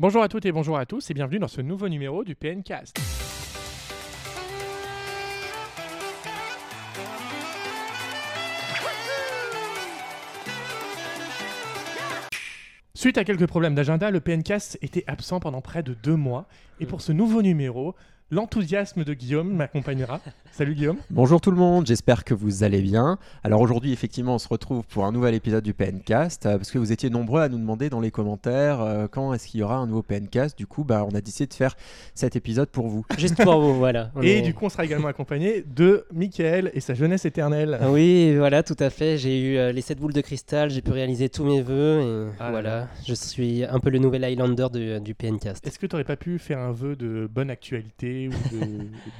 Bonjour à toutes et bonjour à tous et bienvenue dans ce nouveau numéro du PNcast. Suite à quelques problèmes d'agenda, le PNcast était absent pendant près de deux mois. Et pour ce nouveau numéro, l'enthousiasme de Guillaume m'accompagnera. Salut Guillaume. Bonjour tout le monde, j'espère que vous allez bien. Alors aujourd'hui, effectivement, on se retrouve pour un nouvel épisode du PNcast euh, parce que vous étiez nombreux à nous demander dans les commentaires euh, quand est-ce qu'il y aura un nouveau PNcast. Du coup, bah, on a décidé de faire cet épisode pour vous. Juste pour vous, voilà. Et du coup, on sera également accompagné de Michael et sa jeunesse éternelle. Ah Oui, voilà, tout à fait. J'ai eu euh, les 7 boules de cristal, j'ai pu réaliser tous mes vœux et Ah là voilà, je suis un peu le nouvel Highlander de- du PNcast. Est-ce que tu n'aurais pas pu faire un vœu de bonne actualité ou de,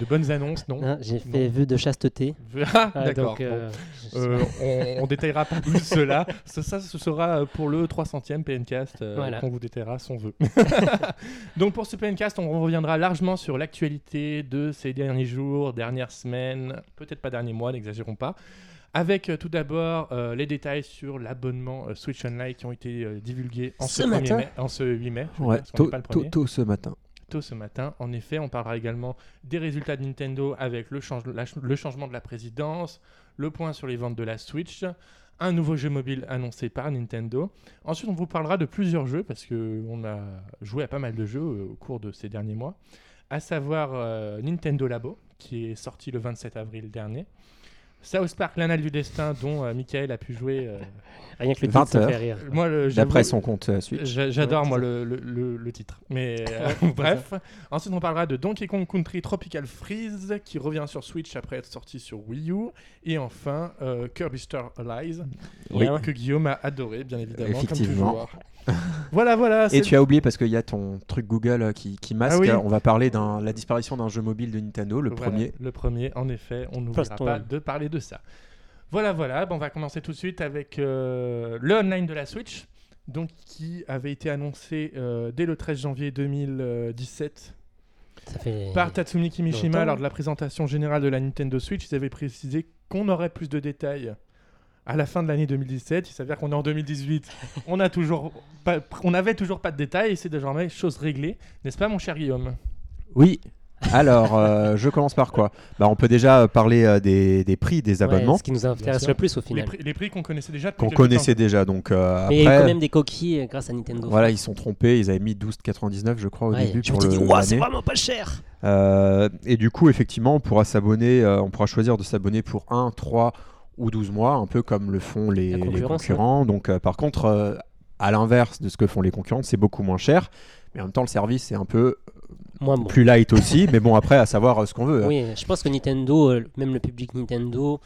de bonnes annonces, non Hein, j'ai fait Non. vœu de chasteté. Ah, Ah, d'accord. donc, euh, bon. Euh, on, on détaillera pas plus cela. Ça, ça, ce sera pour le 300e PNcast euh, Voilà. qu'on vous détaillera son vœu. Donc pour ce PNcast, on reviendra largement sur l'actualité de ces derniers jours, dernières semaines, peut-être pas derniers mois, n'exagérons pas. Avec euh, tout d'abord euh, les détails sur l'abonnement euh, Switch Online qui ont été euh, divulgués en ce, Ce 1er matin mai, en ce 8 mai. Ouais, tôt ce matin. Tôt ce matin. En effet, on parlera également des résultats de Nintendo avec le, changement de la présidence, le point sur les ventes de la Switch, un nouveau jeu mobile annoncé par Nintendo. Ensuite, on vous parlera de plusieurs jeux parce que on a joué à pas mal de jeux au cours de ces derniers mois, à savoir euh, Nintendo Labo qui est sorti le 27 avril dernier. South Park, l'anal du destin, dont euh, Michael a pu jouer. euh, rien que le 20 titre ça me fait heures. rire. moi, le- j'avoue- D'après son compte euh, Switch. J'a- J'adore Ouais, moi le, le- le- le titre. Mais euh, bref. Ensuite on parlera de Donkey Kong Country Tropical Freeze qui revient sur Switch après être sorti sur Wii U. Et enfin euh, Kirby Star Allies Oui. que Guillaume a adoré bien évidemment. Effectivement. Toujours. voilà voilà. Et tu as oublié parce qu'il y a ton truc Google euh, qui, qui masque. Ah oui. On va parler de la disparition d'un jeu mobile de Nintendo, le Voilà, premier. Le premier en effet. On n'oubliera pas de parler de ça. Voilà voilà. Bon, on va commencer tout de suite avec euh, le online de la Switch. Donc, qui avait été annoncé euh, dès le 13 janvier 2017 Ça fait... Par Tatsumi Kimishima, lors de la présentation générale de la Nintendo Switch, ils avaient précisé qu'on aurait plus de détails à la fin de l'année 2017. Il s'avère qu'on est en 2018. on, a toujours pas, on avait toujours pas de détails et c'est désormais chose réglée. N'est-ce pas, mon cher Guillaume? Oui. Alors, euh, je commence par quoi? Bah, On peut déjà parler euh, des, des prix des Ouais, abonnements ce qui nous intéresse le plus au les final. prix, les prix qu'on connaissait déjà qu'on connaissait temps. déjà. Donc, euh, Mais il y a eu quand même des coquilles euh, grâce à Nintendo. voilà, ils se sont trompés. Ils avaient mis 12,99 je crois au Ouais, début je pour me suis dit, Ouah, c'est vraiment pas cher. Euh, et du coup, effectivement, on pourra s'abonner, euh, on pourra choisir de s'abonner pour 1, 3 ou 12 mois, un peu comme le font les, concurrents. Donc, euh, par contre, euh, à l'inverse de ce que font les concurrents, c'est beaucoup moins cher. Mais en même temps, le service est un peu bon. plus light aussi. mais bon, après, à savoir euh, ce qu'on veut. hein. Oui, je pense que Nintendo, euh, même le public Nintendo,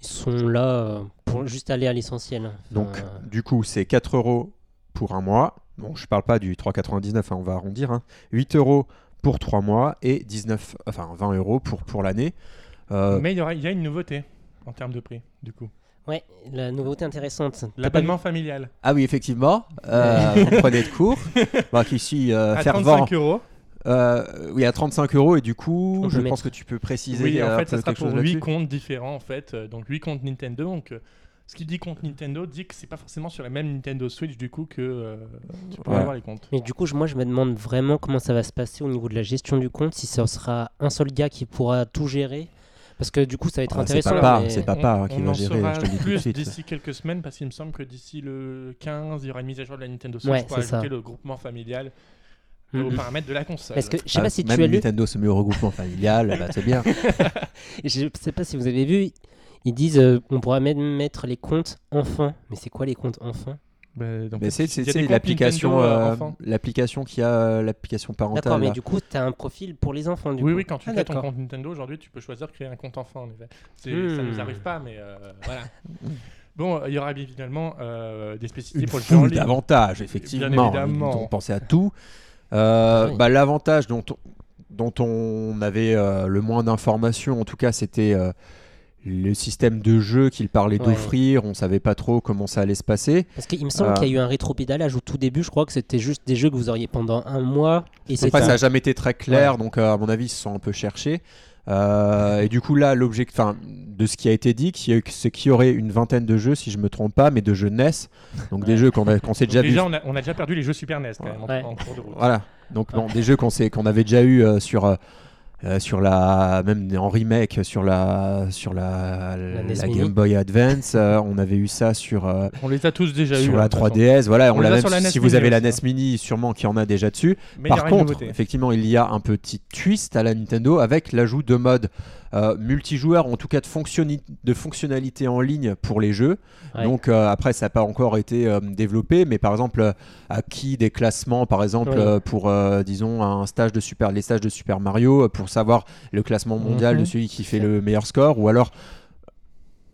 ils sont là euh, pour juste aller à l'essentiel. Donc, du coup, c'est 4 euros pour un mois. Bon, je parle pas du 3,99, hein, on va arrondir. hein. 8 euros pour 3 mois et 19, enfin 20 euros pour, pour l'année. Euh, Mais il y, aura, il y a une nouveauté en termes de prix, du coup. Ouais, la nouveauté intéressante. L'abonnement familial Ah oui, effectivement. Euh, vous prenez de cours. Qui suis euh, à fervent. 35 euros. Euh, oui, à 35 euros. Et du coup, On je pense mettre- que tu peux préciser. Oui, en euh, fait, ça sera pour chose 8 là-dessus. comptes différents, en fait. euh, donc 8 comptes Nintendo. Donc, ce qui dit compte Nintendo dit que c'est pas forcément sur la même Nintendo Switch, du coup, que euh, tu pourras Ouais. avoir les comptes. Mais du coup, je- moi, je me demande vraiment comment ça va se passer au niveau de la gestion du compte, si ce sera un seul gars qui pourra tout gérer. Parce que du coup, ça va être Ah, c'est intéressant. papa, mais- c'est papa hein, qui on va en gérer. saura Je te le dis tout de plus suite. d'ici quelques semaines parce qu'il me semble que d'ici le 15, il y aura une mise à jour de la Nintendo Switch Ouais, pour c'est ajouter ça. le groupement familial aux paramètres de la console. Parce que je sais Ah, pas si tu as lu, Nintendo se met au regroupement familial, bah, c'est bien. je sais pas si vous avez vu, ils disent euh, on pourra même mettre les comptes enfants. Mais c'est quoi les comptes enfants? Bah, donc, Mais c'est l'application, euh, euh, l'application qui a euh, l'application parentale. D'accord, mais là. du coup, tu as un profil pour les enfants. Du Oui, coup. oui, quand tu Ah, crées ton compte Nintendo aujourd'hui, tu peux choisir de créer un compte enfant en effet. C'est- Hmm. Ça nous arrive pas, mais euh, voilà. Bon, il y aura bien évidemment euh, des spécificités une pour le jeu en foule ligne. d'avantages, effectivement. Bien évidemment. Ils ont pensé à tout. Euh, Oui. bah, L'avantage dont, on- dont on avait euh, le moins d'informations, en tout cas, c'était euh, le système de jeu qu'il parlait Ouais. d'offrir. On savait pas trop comment ça allait se passer. Parce qu'il me semble Euh. qu'il y a eu un rétropédalage au tout début. Je crois que c'était juste des jeux que vous auriez pendant un mois. Et Après, c'était ça n'a jamais été très clair, donc euh, à mon avis, ils se sont un peu cherchés. Euh, et du coup, là, l'objectif enfin, de ce qui a été dit, c'est qu'il y aurait une vingtaine de jeux, si je me trompe pas, mais de jeux NES. Donc des jeux qu'on s'est déjà vu. déjà, on a, on a déjà perdu les jeux Super NES quand même en- Ouais. en, cours de route. Voilà. Donc bon, des jeux qu'on qu'on avait déjà eu euh, sur. Euh, sur la même en remake sur la sur la. Game Boy Advance euh, on avait eu ça sur euh, On les a tous déjà sur hein, la de toute façon. 3DS voilà on, On l'a même- la si vous avez la aussi, NES hein. Mini sûrement qu'il y en a déjà dessus Mais par contre, effectivement, il y a un petit twist à la Nintendo avec l'ajout de modes euh, multijoueurs, en tout cas de, de fonctionnalités en ligne pour les jeux. Ouais. Donc euh, après, ça n'a pas encore été euh, développé, mais par exemple, euh, acquis des classements, par exemple, Ouais. euh, pour, euh, disons, un stage de Super, les stages de Super Mario, euh, pour savoir le classement mondial Mhm. de celui qui fait le meilleur score, ou alors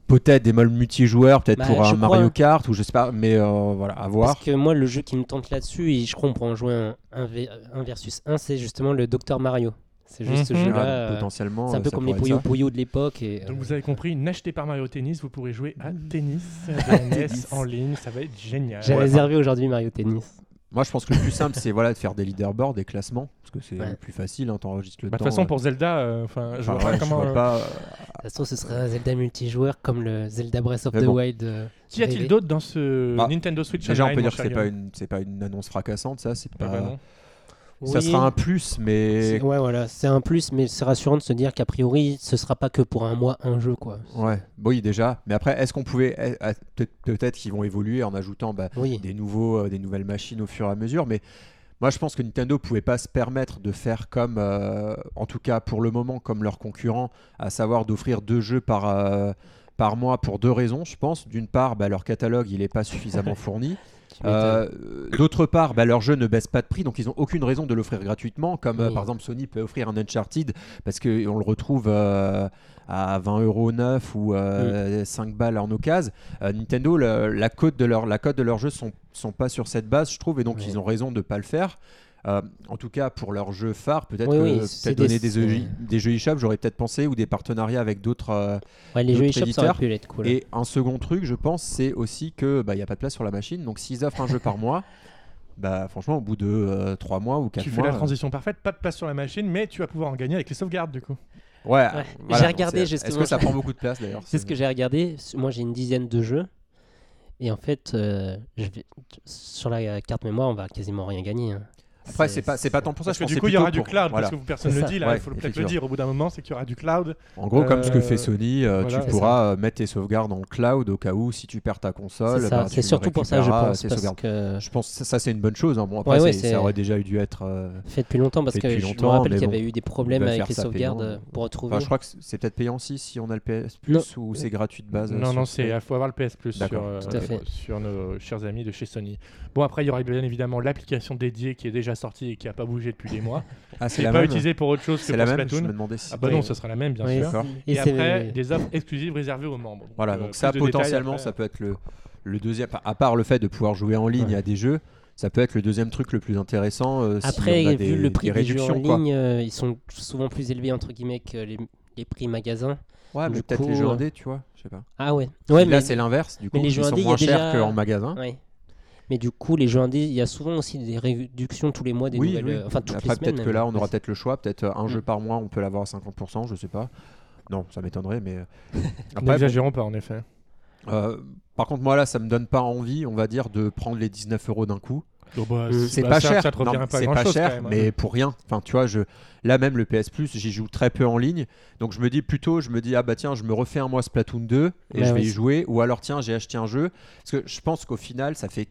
peut-être des modes multijoueurs, peut-être Bah, pour un Mario. Kart, ou je sais pas, mais euh, voilà, à voir. Parce que moi, le jeu qui me tente là-dessus, et je crois qu'on en jouer un, un, un versus 1, c'est justement le Dr Mario. C'est juste ce Mhm. jeu-là. Ah, euh, potentiellement, c'est un euh, peu comme les Puyo. Puyo de l'époque. Et, Donc euh, vous avez compris, n'achetez pas Mario Tennis, vous pourrez jouer à tennis de la NES Tennis. en ligne, ça va être génial. J'ai Ouais. réservé aujourd'hui Mario Tennis. Moi, je pense que le plus simple, c'est voilà, de faire des leaderboards, des classements, parce que c'est Ouais. le plus facile, hein, t'enregistres le Bah, De temps. toute façon, euh, pour Zelda, euh, enfin, je enfin, vois pas ouais, je comment. vois euh, pas, euh, De toute façon, ce sera un Zelda multijoueur comme le Zelda Breath of Mais the bon. Wild. euh, Qu'y a-t-il d'autre dans ce Bah, Nintendo Switch Déjà, on peut dire que c'est pas une, c'est pas une annonce fracassante, ça. C'est Ah pas. bah Ça sera un plus, mais Ouais, voilà, c'est un plus, mais c'est rassurant de se dire qu'a priori, ce sera pas que pour un mois, un jeu, quoi. ouais, oui déjà. Mais après, est-ce qu'on pouvait, eh, eh, peut-être, peut-être qu'ils vont évoluer en ajoutant bah, Oui. des nouveaux, euh, des nouvelles machines au fur et à mesure, mais. Moi, je pense que Nintendo pouvait pas se permettre de faire comme, euh, en tout cas pour le moment, comme leurs concurrents, à savoir d'offrir deux jeux par, euh, par mois pour deux raisons, je pense. D'une part, bah, leur catalogue, il n'est pas suffisamment fourni. Euh, D'autre part, bah, leur jeu ne baisse pas de prix, donc ils n'ont aucune raison de l'offrir gratuitement, comme euh, par exemple Sony peut offrir un Uncharted, parce qu'on le retrouve euh, à 20 euros neuf ou euh, 5 balles en occasion. Nintendo, le- la cote de leur la cote de leurs jeux sont sont pas sur cette base, je trouve, et donc Oui. ils ont raison de ne pas le faire. Euh, en tout cas, pour leurs jeux phares, peut-être Oui, que- oui, peut-être c'est donner des- des, jeux, des jeux eShop, j'aurais peut-être pensé, ou des partenariats avec d'autres. euh, Ouais, les jeux eShop, ça aurait éditeurs. pu être cool. et un second truc, je pense, c'est aussi que bah, il y a pas de place sur la machine. Donc s'ils offrent un jeu par mois, bah franchement, au bout de 3 mois ou 4 Tu fais mois. la transition parfaite, pas de place sur la machine, mais tu vas pouvoir en gagner avec les sauvegardes du coup. euh, Ouais. Ouais. voilà, J'ai regardé. Est-ce que ça prend beaucoup de place d'ailleurs C'est ce que j'ai regardé. Moi, j'ai une dizaine de jeux. Et en fait, euh, je vais- sur la carte mémoire, on va quasiment rien gagner. hein. Après, c'est pas, c'est pas tant pour ça. Parce je que du coup, il y aura du cloud, voilà. parce que personne ne le dit, là, Ouais, il faut peut-être le dire au bout d'un moment, c'est qu'il y aura du cloud. En gros, comme ce que Euh, fait Sony, euh, voilà, tu pourras euh, mettre tes sauvegardes en cloud au cas où si tu perds ta console. C'est bah, surtout pour ça, je pense. que Je pense que ça, c'est une bonne chose. hein. Bon, après, ça aurait déjà eu dû être. euh, fait depuis longtemps, parce que je me rappelle qu'il y avait eu des problèmes avec les sauvegardes euh, pour retrouver. Enfin, je crois que c'est peut-être payant aussi si on a le PS Plus ou c'est gratuit de base. euh, Non, non, il faut avoir le PS Plus sur, D'accord, euh, tout à fait. sur nos chers amis de chez Sony. Bon, après, il y aura bien évidemment l'application dédiée qui est déjà sortie et qui n'a pas bougé depuis des mois. Ah, C'est pas même. utilisé pour autre chose que pour la même. Je Splatoon. me demandais si. Ah bah non, ce sera la même, bien Oui, sûr. Et, c'est- après, des offres exclusives réservées aux membres. Voilà, euh, donc ça potentiellement, après. ça peut être le, le deuxième. À part le fait de pouvoir jouer en ligne Ouais. à des jeux, ça peut être le deuxième truc le plus intéressant. euh, si Après, on a vu des, le prix des des jeux en ligne, euh, ils sont souvent plus élevés entre guillemets que les, les prix magasins. Ouais, mais peut-être les jeux indés, tu vois. Je sais pas. Ah ouais. Ouais, Là, mais c'est l'inverse. Du coup, mais les ils jeux sont indés, moins chers déjà- qu'en magasin. ouais. Mais du coup, les jeux indés, il y a souvent aussi des réductions tous les mois, des oui, nouvelles, oui. euh, enfin toutes Après, les semaines. peut-être que là, on même. aura peut-être le choix. Peut-être euh, un Mm. jeu par mois, on peut l'avoir à 50%, je sais pas. Non, ça m'étonnerait, mais. euh, N'exagérons pas, en effet. euh, par contre, moi là, ça me donne pas envie, on va dire, de prendre les 19 euros d'un coup. Bah. C'est bah, pas cher, Ça te Non, revient pas c'est pas cher, hein. mais pour rien. Enfin, tu vois, je là même le PS Plus, j'y joue très peu en ligne, donc je me dis plutôt, je me dis ah bah tiens, je me refais un mois Splatoon 2 et Ouais, je vais ouais, y jouer, ou alors tiens, j'ai acheté un jeu, parce que je pense qu'au final, ça fait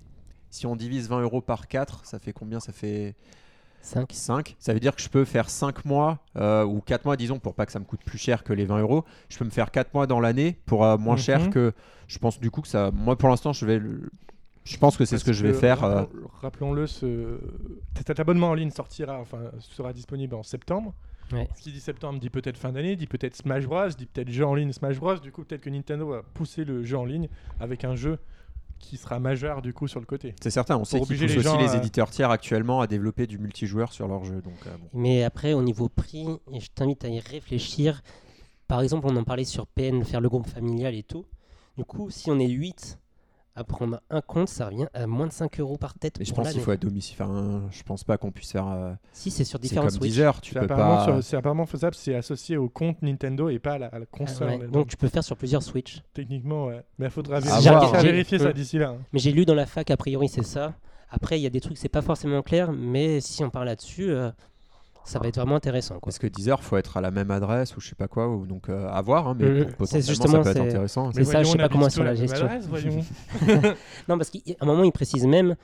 si on divise 20 euros par 4, ça fait combien? Ça fait 5. 5. Ça veut dire que je peux faire 5 mois euh, ou 4 mois, disons, pour pas que ça me coûte plus cher que les 20 euros. Je peux me faire 4 mois dans l'année pour euh, moins Mhm. cher que. Je pense du coup que ça. Moi pour l'instant, je vais. le- Je pense que c'est ce que je vais faire. euh, rappelons- Rappelons-le, ce... cet abonnement en ligne sortira, enfin, sera disponible en septembre. Ouais. Ce qui dit septembre dit peut-être fin d'année, dit peut-être Smash Bros, dit peut-être jeu en ligne Smash Bros. Du coup, peut-être que Nintendo va pousser le jeu en ligne avec un jeu qui sera majeur du coup sur le côté. C'est certain, on sait qu'ils poussent les aussi les éditeurs tiers actuellement à développer du multijoueur sur leurs jeux. Donc, euh, bon. Mais après, au niveau prix, et je t'invite à y réfléchir. Par exemple, on en parlait sur PN, faire le groupe familial et tout. Du coup, si on est 8 à prendre un compte, ça revient à moins de 5 euros par tête. Mais je pour pense qu'il faut être domicile. Enfin, je pense pas qu'on puisse faire. euh, Si, c'est sur comme Switch. Deezer, tu C'est peux apparemment, pas. sur- c'est apparemment faisable, c'est associé au compte Nintendo et pas à la, à la Ah, console. ouais. Donc tu peux faire sur plusieurs Switch. Techniquement, ouais. Mais il faudra À vérifier, faudra hein. vérifier ça d'ici là. hein. Mais j'ai lu dans la fac, a priori, c'est ça. Après, il y a des trucs, c'est pas forcément clair, mais si on parle là-dessus, euh, ça va être vraiment intéressant. Quoi. Parce que Deezer, faut être à la même adresse ou je sais pas quoi, ou donc euh, à voir, hein, mais C'est potentiellement justement, ça peut être intéressant. C'est ça, je sais pas comment sur la gestion. adresse. Non, parce qu'à un moment, il précise même,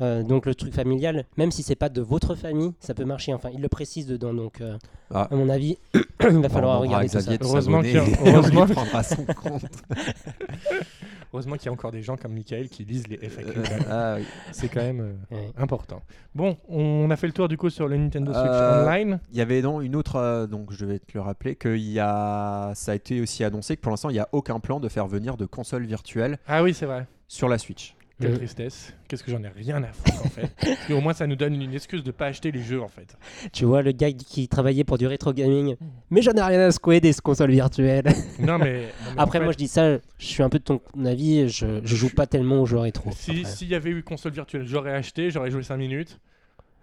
euh, donc le truc familial, même si c'est pas de votre famille, ça peut marcher. Enfin, il le précise dedans, donc euh, Ah. à mon avis, il va falloir regarder tout ça. Heureusement qu'il prendra son compte. Heureusement qu'il y a encore des gens comme Michael qui lisent les FAQ. Euh, ah oui. C'est quand même euh, Ouais. important. Bon, on a fait le tour du coup sur le Nintendo Switch Euh, Online. Il y avait donc une autre, euh, donc je vais te le rappeler, que il y a, ça a été aussi annoncé que pour l'instant il n'y a aucun plan de faire venir de console virtuelle Ah oui, c'est vrai. sur la Switch. Quelle Euh. tristesse. Qu'est-ce que j'en ai rien à foutre en fait. Parce qu'au moins ça nous donne une excuse de pas acheter les jeux en fait. Tu vois, le gars qui travaillait pour du rétro gaming, mais j'en ai rien à secouer des consoles virtuelles. Non mais. non, mais en Après, fait, moi je dis ça, je suis un peu de ton avis, je, je joue pas tellement aux jeux rétro. Si s'il y avait eu console virtuelle, j'aurais acheté, j'aurais joué 5 minutes.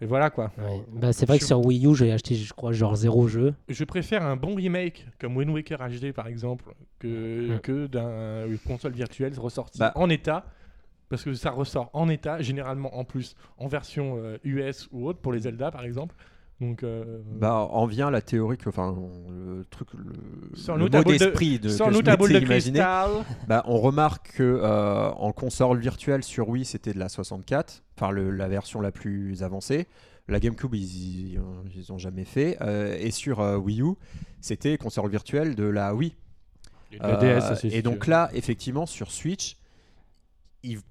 Et voilà quoi. Ouais. Bah, c'est vrai que sur Wii U, j'ai acheté, je crois, genre zéro jeu. Je préfère un bon remake comme Wind Waker HD par exemple que, que d'un une console virtuelle ressortie Bah. en état. Parce que ça ressort en état, généralement en plus en version euh, US ou autre pour les Zelda par exemple. Donc, euh, Bah, en vient la théorie que, enfin, le truc, le, Sors-nous le mot de- d'esprit de, sans que nous je ta boule de m'étais imaginé. Bah, on remarque que euh, en console virtuelle sur Wii, c'était de la 64, enfin la version la plus avancée. La GameCube, ils, ils, ils ont jamais fait. Euh, et sur euh, Wii U, c'était console virtuelle de la Wii. Euh, DS et donc là, effectivement, sur Switch,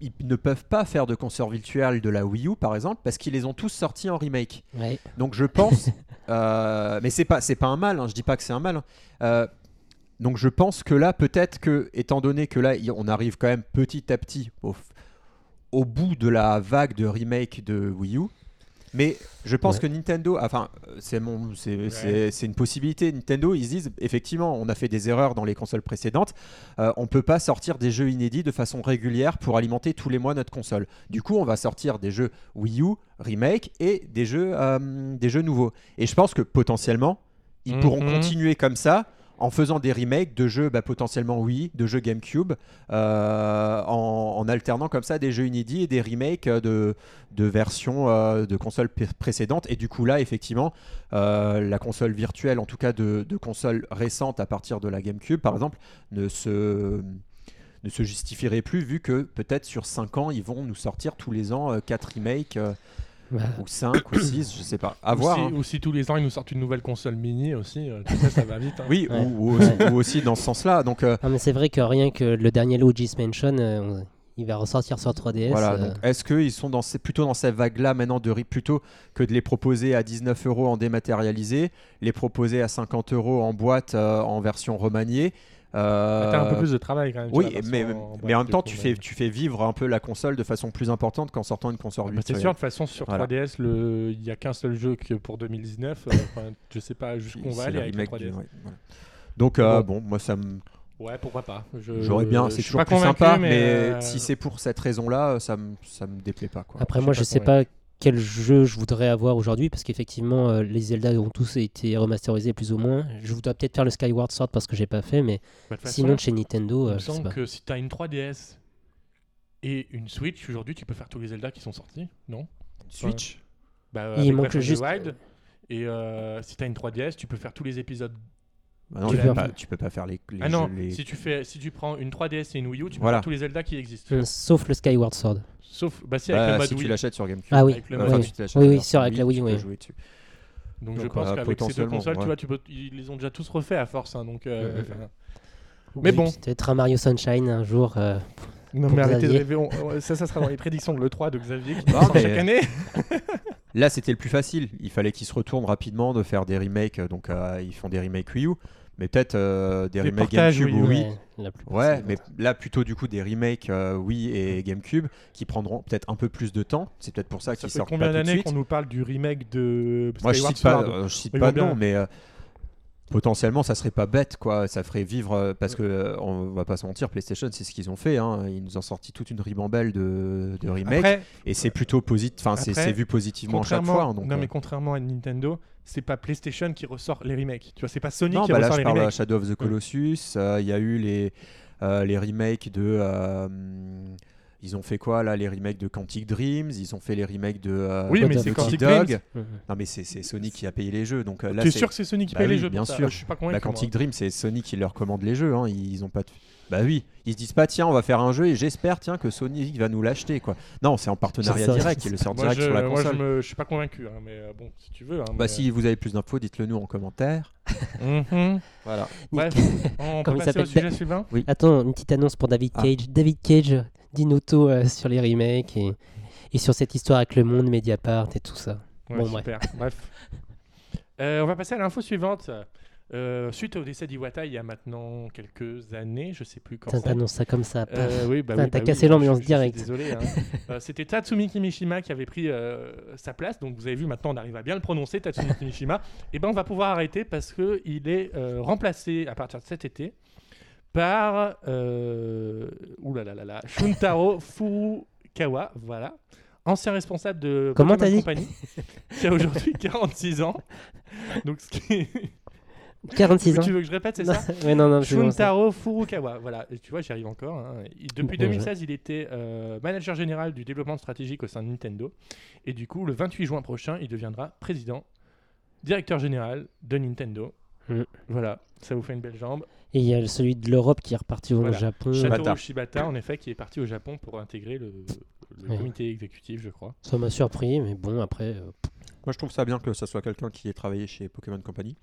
ils, ils ne peuvent pas faire de console virtuelle de la Wii U, par exemple, parce qu'ils les ont tous sortis en remake. Ouais. Donc je pense, euh, mais c'est pas c'est pas un mal. hein, je dis pas que c'est un mal. hein. Euh, donc je pense que là, peut-être que, étant donné que là, on arrive quand même petit à petit au bout de la vague de remake de Wii U. Mais je pense Ouais. que Nintendo, enfin, euh, c'est mon, c'est c'est- c'est une possibilité. Nintendo, ils se disent effectivement, on a fait des erreurs dans les consoles précédentes. Euh, on peut pas sortir des jeux inédits de façon régulière pour alimenter tous les mois notre console. Du coup, on va sortir des jeux Wii U remake et des jeux, euh, des jeux nouveaux. Et je pense que potentiellement, ils Mhm. pourront continuer comme ça en faisant des remakes de jeux bah, potentiellement Wii, de jeux GameCube, euh, en, alternant comme ça des jeux inédits et des remakes de, versions euh, de consoles précédentes. Et du coup là, effectivement, euh, la console virtuelle, en tout cas de, de consoles récentes à partir de la GameCube, par exemple, ne se ne se justifierait plus vu que peut-être sur 5 ans ils vont nous sortir tous les ans 4 remakes Bah, ou 5 ou 6 je sais pas à ou, voir si, hein. ou si tous les ans ils nous sortent une nouvelle console mini aussi, euh, tu sais, ça va vite. hein. oui Ouais. ou, ou aussi, ou aussi dans ce sens là donc euh, non, mais c'est vrai que rien que le dernier Luigi's Mansion, euh, il va ressortir sur 3DS. Voilà, euh, est-ce qu'ils sont dans ces, plutôt dans cette vague-là maintenant de ri- plutôt que de les proposer à 19 euros en dématérialisé, les proposer à 50 euros en boîte euh, en version remaniée euh, Ah, T'as un peu plus de travail quand même. Oui, mais, en mais en même temps, coup, tu fais, tu fais vivre un peu la console de façon plus importante qu'en sortant une console Bah, virtuelle. c'est sûr, de toute façon, sur Voilà. 3DS, le- il n'y a qu'un seul jeu que pour 2019. euh, enfin, je sais pas jusqu'où on va aller le avec la remake 3DS. du- ouais, voilà. Donc, euh, Bon. bon, moi, ça me. Ouais, pourquoi pas. Je- J'aurais bien, je c'est toujours pas plus sympa, mais, euh, si c'est pour cette raison-là, ça me, ça me déplaît pas. Quoi. Après, moi, je sais pas quel jeu je voudrais avoir aujourd'hui parce qu'effectivement, euh, les Zelda ont tous été remasterisés plus ou moins. Je voudrais peut-être faire le Skyward Sword parce que j'ai pas fait, mais bah, sinon, chez Nintendo, il euh, me semble que si t'as une 3DS et une Switch, aujourd'hui, tu peux faire tous les Zelda qui sont sortis, non? Switch? Bah, Il manque juste- Wild. Et euh, si t'as une 3DS, tu peux faire tous les épisodes. Bah non, Tu peux pas, tu peux pas faire les. les ah non, jeux, les- si tu fais, si tu prends une 3DS et une Wii U, tu peux Voilà. faire tous les Zelda qui existent. Euh, Sauf le Skyward Sword. Sauf, bah si, avec Bah, le mode si tu l'achètes sur GameCube. Ah oui, Avec le Enfin, oui, tu oui, la oui, sur avec la Wii, tu peux oui. jouer dessus. Donc, je pense euh, qu'avec ces deux consoles, tu vois, tu peux, ils les ont déjà tous refaits à force. hein, donc, euh, Mais bon. Peut-être un Mario Sunshine un jour. euh, Non, mais arrêtez de Xavier. rêver. on- on- ça, ça sera dans les prédictions de l'E3 de Xavier qui Non, mais- chaque année. Là, c'était le plus facile. Il fallait qu'ils se retournent rapidement de faire des remakes. Donc, euh, ils font des remakes Wii U, mais peut-être euh, des, Des remakes GameCube U, ou Wii. ouais, mais là plutôt du coup des remakes euh, Wii et GameCube qui prendront peut-être un peu plus de temps. C'est peut-être pour ça Ça qu'ils sortent combien d'années qu'on nous parle du remake de Moi je cite pas, euh, je cite Oui, pas de nom, mais euh, potentiellement, ça serait pas bête, quoi. Ça ferait vivre, euh, parce que euh, on va pas se mentir, PlayStation, c'est ce qu'ils ont fait. hein. Ils nous ont sorti toute une ribambelle de, de remakes. Après, et c'est plutôt positif, enfin, c'est vu positivement à chaque fois. hein, donc, non, euh, mais contrairement à Nintendo, c'est pas PlayStation qui ressort les remakes. Tu vois, c'est pas Sony non, qui bah là, ressort je les parle remakes. Shadow of the Colossus. euh, Il y a eu les, euh, les remakes de. euh, ils ont fait quoi là Les remakes de Quantic Dreams? Ils ont fait les remakes de. euh, Oui, mais Naughty c'est Quantic Dog. Dreams. Non, mais c'est Sony qui a payé les jeux. Donc euh, là, c'est- sûr que c'est Sony qui Bah paye les jeux bien sûr. Je suis pas convaincu. La moi. Quantic Dream, c'est Sony qui leur commande les jeux. Hein. Ils ont pas. de- Bah oui, ils se disent pas tiens, on va faire un jeu et j'espère tiens que Sony va nous l'acheter quoi. Non, c'est en partenariat direct, ils le sortent Moi, direct je, sur la moi, je, console. me, je suis pas convaincu, hein, mais euh, bon, si tu veux. hein, Bah mais, si vous avez plus d'infos, dites-le nous en commentaire. euh, mhm. Voilà. Bref, on Comme peut il passer au suivant? Attends, une petite annonce pour David Ah. Cage. David Cage, dis-nous tout euh, sur les remakes et, et sur cette histoire avec le monde, Mediapart et tout ça. Ouais, Bon, super. Bref. Euh, on va passer à l'info suivante. Euh, suite au décès d'Iwata il y a maintenant quelques années, je sais plus quand c'est. T'annonces ça comme ça. Euh, oui, bah oui, t'as bah cassé oui, l'ambiance direct. Désolé. hein. Euh, C'était Tatsumi Kimishima qui avait pris sa place. Donc vous avez vu, maintenant on arrive à bien le prononcer, Tatsumi Kimishima. Et ben on va pouvoir arrêter parce que il est remplacé à partir de cet été par euh, oulalalala, Shuntaro Furukawa, voilà, ancien responsable de Comment t'as dit Company, qui a aujourd'hui 46 ans. Donc ce qui est- 46 ans. tu veux que je répète, c'est ça ouais, non, non. Shuntaro Furukawa, voilà, tu vois, j'y arrive encore. hein. Depuis Bien 2016, il était euh, manager général du développement stratégique au sein de Nintendo. Et du coup, le 28 juin prochain, il deviendra président, directeur général de Nintendo. Mm. Voilà, ça vous fait une belle jambe. Et il y a celui de l'Europe qui est reparti au Voilà. Japon. Shibata. Satoru Shibata, en effet, qui est parti au Japon pour intégrer le, le Ouais. comité exécutif, je crois. Ça m'a surpris, mais bon, après. euh, Moi je trouve ça bien que ça soit quelqu'un qui ait travaillé chez Pokémon Company.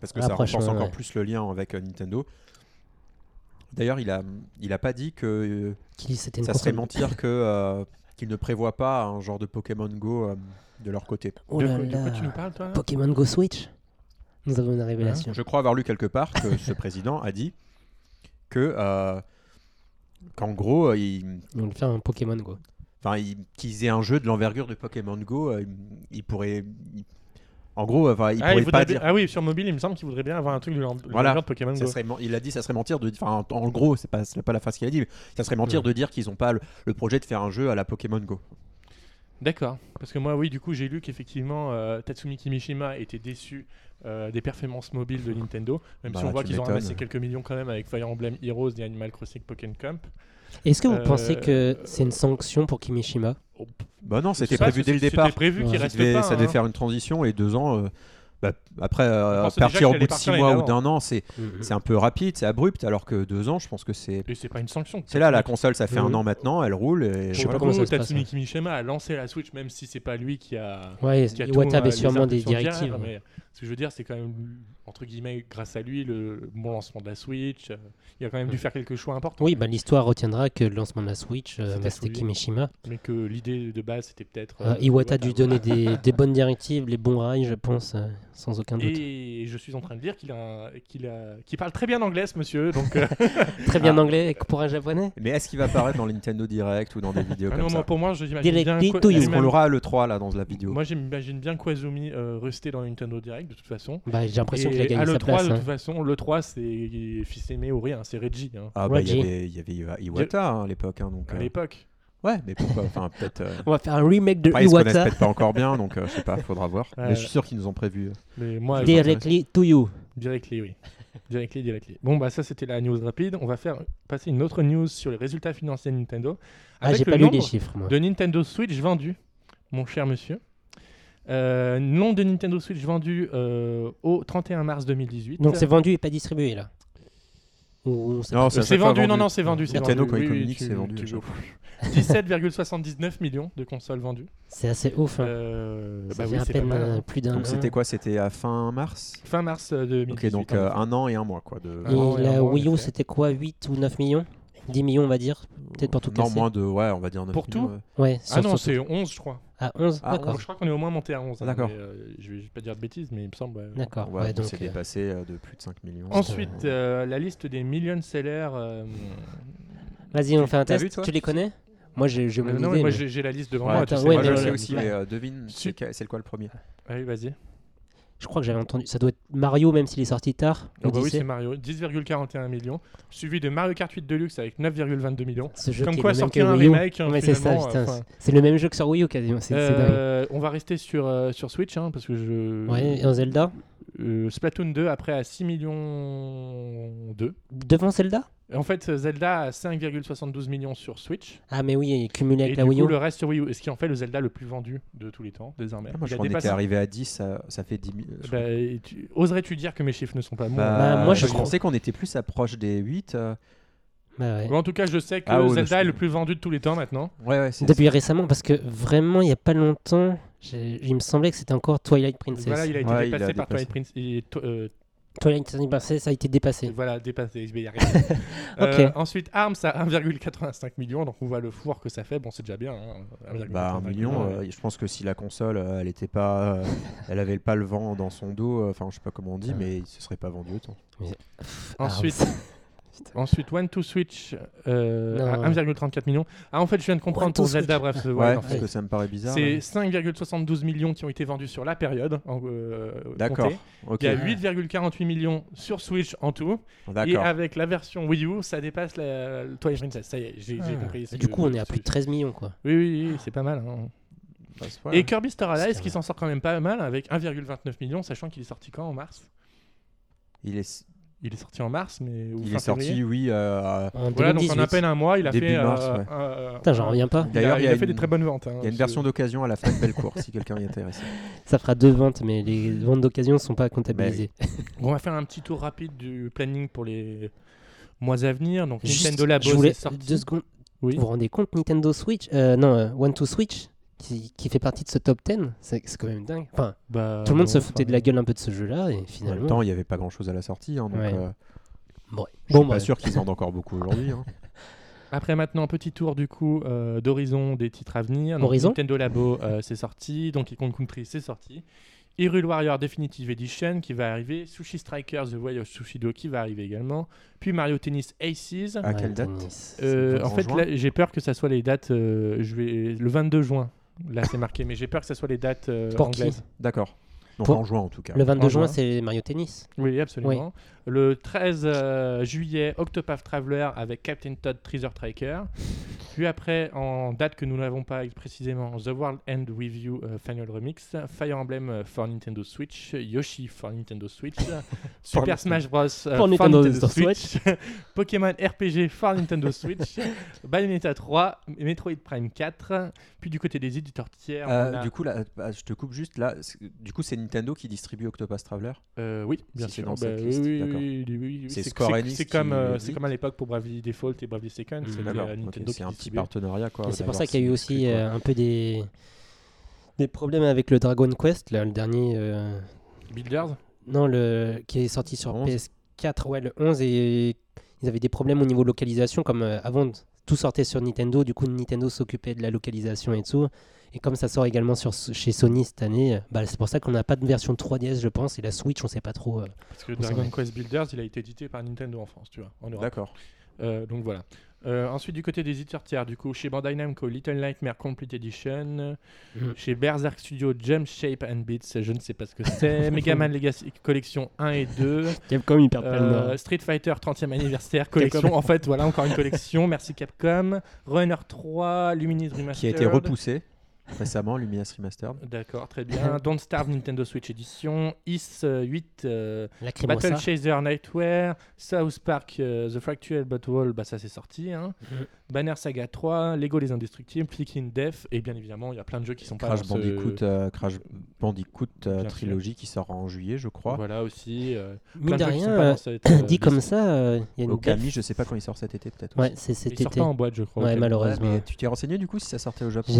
Parce que Ah, ça renforce encore ouais. plus le lien avec euh, Nintendo. D'ailleurs, il a, il a pas dit que euh, qui ça serait mentir que euh, qu'il ne prévoit pas un genre de Pokémon Go euh, de leur côté. Oh de, là quoi- de quoi là. tu nous parles, toi là? Pokémon Go Switch Nous avons une révélation. Je crois avoir lu quelque part que ce président a dit que euh, qu'en gros, euh, il, Ils vont le faire un Pokémon Go. enfin, il- qu'ils aient un jeu de l'envergure de Pokémon Go, euh, il, il- en gros, enfin, il ah, il pourrait pas dire. ah oui, sur mobile, il me semble qu'il voudrait bien avoir un truc de Voilà. l'envergure de Pokémon Ça Go. serait il a dit ça serait mentir de enfin en, en gros c'est pas c'est pas la phrase qu'il a dit mais ça serait mentir Ouais. de dire qu'ils ont pas le, le projet de faire un jeu à la Pokémon Go. D'accord. Parce que moi, oui, du coup, j'ai lu qu'effectivement, euh, Tatsumi Kimishima était déçu euh, des performances mobiles de Nintendo, même si Bah, on voit qu'ils ont ramassé quelques millions quand même avec Fire Emblem Heroes et Animal Crossing Pokémon Camp. Est-ce que vous Euh, pensez que c'est une sanction pour Kimishima? Bah non, c'était prévu dès le départ. C'était prévu Ouais. qu'il Ça reste devait, pas. ça devait hein. faire une transition et deux ans. Bah, après, euh, partir au bout de allait six partir mois ou d'un an, c'est Mhm. c'est un peu rapide, c'est abrupt, alors que deux ans, je pense que c'est. Et c'est pas une sanction. C'est là, la console, ça fait un an maintenant, elle roule. Et Je sais pas comment ça se passe, Tatsumi ouais. Kimishima a lancé la Switch, même si c'est pas lui qui a. Ouais, Iwata tout, euh, sûrement des directives. ce que je veux dire, c'est quand même, entre guillemets, grâce à lui, le bon lancement de la Switch. euh, Il a quand même dû Ouais. faire quelques choix importants. Oui, bah, l'histoire retiendra que le lancement de la Switch, euh, C'était bah. Kimishima. Mais que l'idée de base, c'était peut-être. Euh, euh, Iwata a dû donner des, des bonnes directives, les bons rails, je pense, euh, sans aucun doute. Et je suis en train de dire qu'il a, qu'il a, qu'il parle très bien anglais, ce monsieur. Donc, euh, Très bien Ah. anglais pour un japonais. Mais est-ce qu'il va apparaître dans le Nintendo Direct ou dans des vidéos ah comme non, ça moi, pour moi, je bien. Est-ce qu'on l'aura à l'E3 là dans la vidéo Moi, j'imagine bien Kwazumi euh, rester dans le Nintendo Direct, de toute façon. Bah, j'ai l'impression qu'il a gagné à sa l'E3, place. de hein. toute façon, l'E3, c'est fils aimé ou rien, c'est Reggie. hein, Ah bah il y avait, Iwata hein, à l'époque. hein, donc, à euh, l'époque. Ouais, mais pourquoi Enfin, peut-être. euh, On va faire un remake de après, ils se connaissent Iwata. peut-être pas encore bien, donc euh, je sais pas, faudra voir. Ouais, mais je suis sûr qu'ils nous ont prévu. euh. Mais moi, Directly to you. Directly, oui. Directly, directly. Bon, bah ça, c'était la news rapide. On va faire passer une autre news sur les résultats financiers de Nintendo. Ah, j'ai le pas lu les chiffres, moi. de Nintendo Switch vendus, mon cher monsieur. Euh, nombre de Nintendo Switch vendus euh, au 31 mars 2018. Donc c'est vendu et pas distribué là. Ou- ou c'est pas- fois vendu, non, non, c'est vendu. c'est Nintendo, vendu. quand ils Oui, oui, communiquent, tu- c'est vendu tu à chaque veux- 17,79 millions de consoles vendues. C'est assez ouf. hein. Euh, Ça bah fait oui, à c'est pas peine mal, euh, plus d'un Donc an. c'était quoi? C'était à fin mars? Fin mars euh, 2018. Ok, donc euh, un an et un mois quoi. De... Ah, Et ouais, la ouais, Wii U, effet. c'était quoi? 8 ou 9 millions? 10 millions, on va dire Peut-être pour tout Non, casser. moins de. Ouais, on va dire 9 Pour millions, tout ouais. Ouais, Ah non, c'est 11, je crois. à 11 Ah, D'accord. Je crois qu'on est au moins monté à 11. hein, D'accord. mais, euh, je, vais, je vais pas dire de bêtises, mais il me semble. ouais. D'accord. Ouais, ouais, on donc, s'est euh, dépassé euh, de plus de 5 millions. Ensuite, Euh, euh, la liste des million sellers. euh, Vas-y, on fait un T'as test. vu, toi tu les connais? Moi, j'ai j'ai euh, mon non, mais idée. moi mais- j'ai j'ai la liste devant ouais, moi. attends, tu sais, ouais, moi je le sais aussi, mais euh, devine, c'est c'est quoi le premier? Allez, vas-y. Je crois que j'avais entendu. Ça doit être Mario, même s'il est sorti tard. Ah bah oui, c'est Mario, 10,41 millions, suivi de Mario Kart 8 Deluxe avec 9,22 millions. Ce jeu Comme quoi sortir un remake, hein, c'est ça, c'est- le même jeu que sur Wii U quasiment. Euh, on va rester sur, euh, sur Switch hein, parce que je. Ouais, et un Zelda Euh, Splatoon 2 après à 6 millions 2. Devant Zelda? En fait, Zelda a 5,72 millions sur Switch. Ah, mais oui, cumulé Et avec du la Wii coup, U. le reste sur Wii U. Et ce qui en fait le Zelda le plus vendu de tous les temps, désormais. Ah, moi, je dépassé- arrivé à 10, ça, ça fait 10 000. je crois. Bah, et tu- Oserais-tu dire que mes chiffres ne sont pas bons Bah, Bah, moi, je pensais qu'on était plus approche des 8. euh, Bah ouais. En tout cas, je sais que Ah, Zelda je- est le plus vendu de tous les temps maintenant. Ouais, ouais, c'est Depuis récemment, parce que vraiment, il n'y a pas longtemps, il me semblait que c'était encore Twilight Princess. Voilà, il a été Ouais, il a dépassé par dépassé. Twilight Prince. Et, to- euh, Twilight Princess a été dépassé. voilà, dépassé. Je vais y arriver. Ok. Euh, ensuite, Arms à 1,85 million. Donc on voit le four que ça fait. Bon, c'est déjà bien. hein, 1,85 Bah, un million, ouais. euh, je pense que si la console, euh, elle était pas, euh, elle avait pas le vent dans son dos, euh, enfin, je sais pas comment on dit, Ouais. mais il se serait pas vendu autant. Ensuite. Ensuite One to Switch euh, Non. à 1,34 millions. Ah, en fait, je viens de comprendre One pour Zelda. Switch. Bref, Ouais, ouais, en parce que ça me paraît bizarre. C'est mais- 5,72 millions qui ont été vendus sur la période. euh, D'accord. Il y a 8,48 millions sur Switch en tout. Et avec la version Wii U, ça dépasse la le Twilight Princess. Ça y est, j'ai Ah. compris. Du coup, on est à plus de que- 13 millions, quoi. Oui, oui, oui, c'est pas mal. hein. Bah, c'est pas- Et Kirby Star Allies qui s'en sort quand même pas mal avec 1,29 millions, sachant qu'il est sorti quand en mars il est, Il est sorti en mars, mais ou il fin est sorti, février. oui. euh, En Voilà, donc 2018. en à peine un mois, il a Début fait. euh, mars, ouais. Putain, j'en reviens pas. Il D'ailleurs, il a fait une- des très bonnes ventes. hein, Il y a une version d'occasion à la Fnac Bellecour, si quelqu'un est intéressé. Ça fera deux ventes, mais les ventes d'occasion ne sont pas comptabilisées. On va faire un petit tour rapide du planning pour les mois à venir. Donc Juste, Nintendo Labo je voulais est sorti. deux secondes. Oui. Vous vous rendez compte, Nintendo Switch, euh, non, euh, One to Switch, qui, qui fait partie de ce top 10, c'est quand même dingue. Enfin, Bah, tout le monde non, se foutait enfin, de la gueule un peu de ce jeu-là, et En même finalement. temps, il n'y avait pas grand chose à la sortie, hein, donc Ouais. euh, bon, je suis bon pas bah, sûr qu'ils vendent encore beaucoup aujourd'hui. hein. Après maintenant, un petit tour du coup euh, d'Horizon des titres à venir. Donc, Horizon Nintendo Labo, euh, c'est sorti. Donkey Kong Country, c'est sorti. Hyrule Warrior Definitive Edition qui va arriver. Sushi Strikers The Way of Sushido qui va arriver également. Puis Mario Tennis Aces. À quelle date. Euh, en en fait, j'ai peur que ça soit les dates. euh, je vais le 22 juin. Là, c'est marqué, mais j'ai peur que ça soit les dates euh, Pour anglaises. D'accord. Donc Pour- en juin en tout cas. Le 22 en juin, juin. c'est Mario Tennis. Oui, absolument. Le 13 euh, juillet, Octopath Traveler avec Captain Todd Treasure Tracker. Puis après, en date que nous n'avons pas précisément, The World End With You euh, Final Remix, Fire Emblem euh, for Nintendo Switch, Yoshi for Nintendo Switch, Super Smash Bros. For Nintendo Switch. Pokémon RPG for Nintendo Switch, Bayonetta 3, Metroid Prime 4. Puis du côté des éditeurs tiers, Euh, a- Du coup, là, bah, je te coupe juste là. Du coup, c'est Nintendo qui distribue Octopus Traveler. Euh, oui, bien Si sûr. dans cette Bah, liste, oui, oui, d'accord. oui, oui, oui, oui, C'est c'est- Square c'est- Enix C'est comme, euh, à l'époque pour Bravely Default et Bravely Second. Nintendo C'est qui un petit partenariat c'est pour ça qu'il y a eu aussi euh, un peu des... des problèmes avec le Dragon Quest, là, le dernier. euh, Builders Non, le qui est sorti sur 11. PS4, ouais, le 11, et ils avaient des problèmes au niveau localisation, comme euh, avant, tout sortait sur Nintendo, du coup Nintendo s'occupait de la localisation et tout. Et comme ça sort également sur, chez Sony cette année, euh, bah, c'est pour ça qu'on n'a pas de version 3DS, je pense, et la Switch, on sait pas trop. euh. Parce que Dragon. Quest Builders, il a été édité par Nintendo en France, tu vois, en quoi. Europe. D'accord. Euh, donc voilà. Euh, ensuite, du côté des éditeurs tiers, du coup, chez Bandai Namco, Little Nightmare Complete Edition. Mhm. Chez Berserk Studio, Jump Shape and Beats, je ne sais pas ce que c'est. Mega Man Legacy Collection 1 et 2. Capcom, ils perdent Euh, Street Fighter 30e anniversaire collection. en fait, voilà encore une collection. Merci Capcom. Runner 3, Luminous Remastered. Qui a été repoussé récemment, Luminous Remastered. D'accord, très bien. Don't Starve Nintendo Switch Edition. Is euh, 8, euh, La Battle. Chaser Nightwear. South Park euh, The Fractured But Wall, bah ça c'est sorti. Hein. Mhm. Banner Saga 3, Lego Les Indestructibles, Flicking Death. Et bien évidemment, il y a plein de jeux qui sont pas Crash Bandicoot, euh, Crash Bandicoot euh, trilogie qui sort en juillet, je crois. Voilà aussi. euh, Mine plein de de jeux qui sont rien, pas euh, dans cette, euh, dit comme ça, euh, il y a une Okami, date- je sais pas quand il sort cet été, peut-être. Ouais, c'est Il cet sort été. pas en boîte, je crois. Ouais, malheureusement. Mais tu t'es renseigné du coup si ça sortait au Japon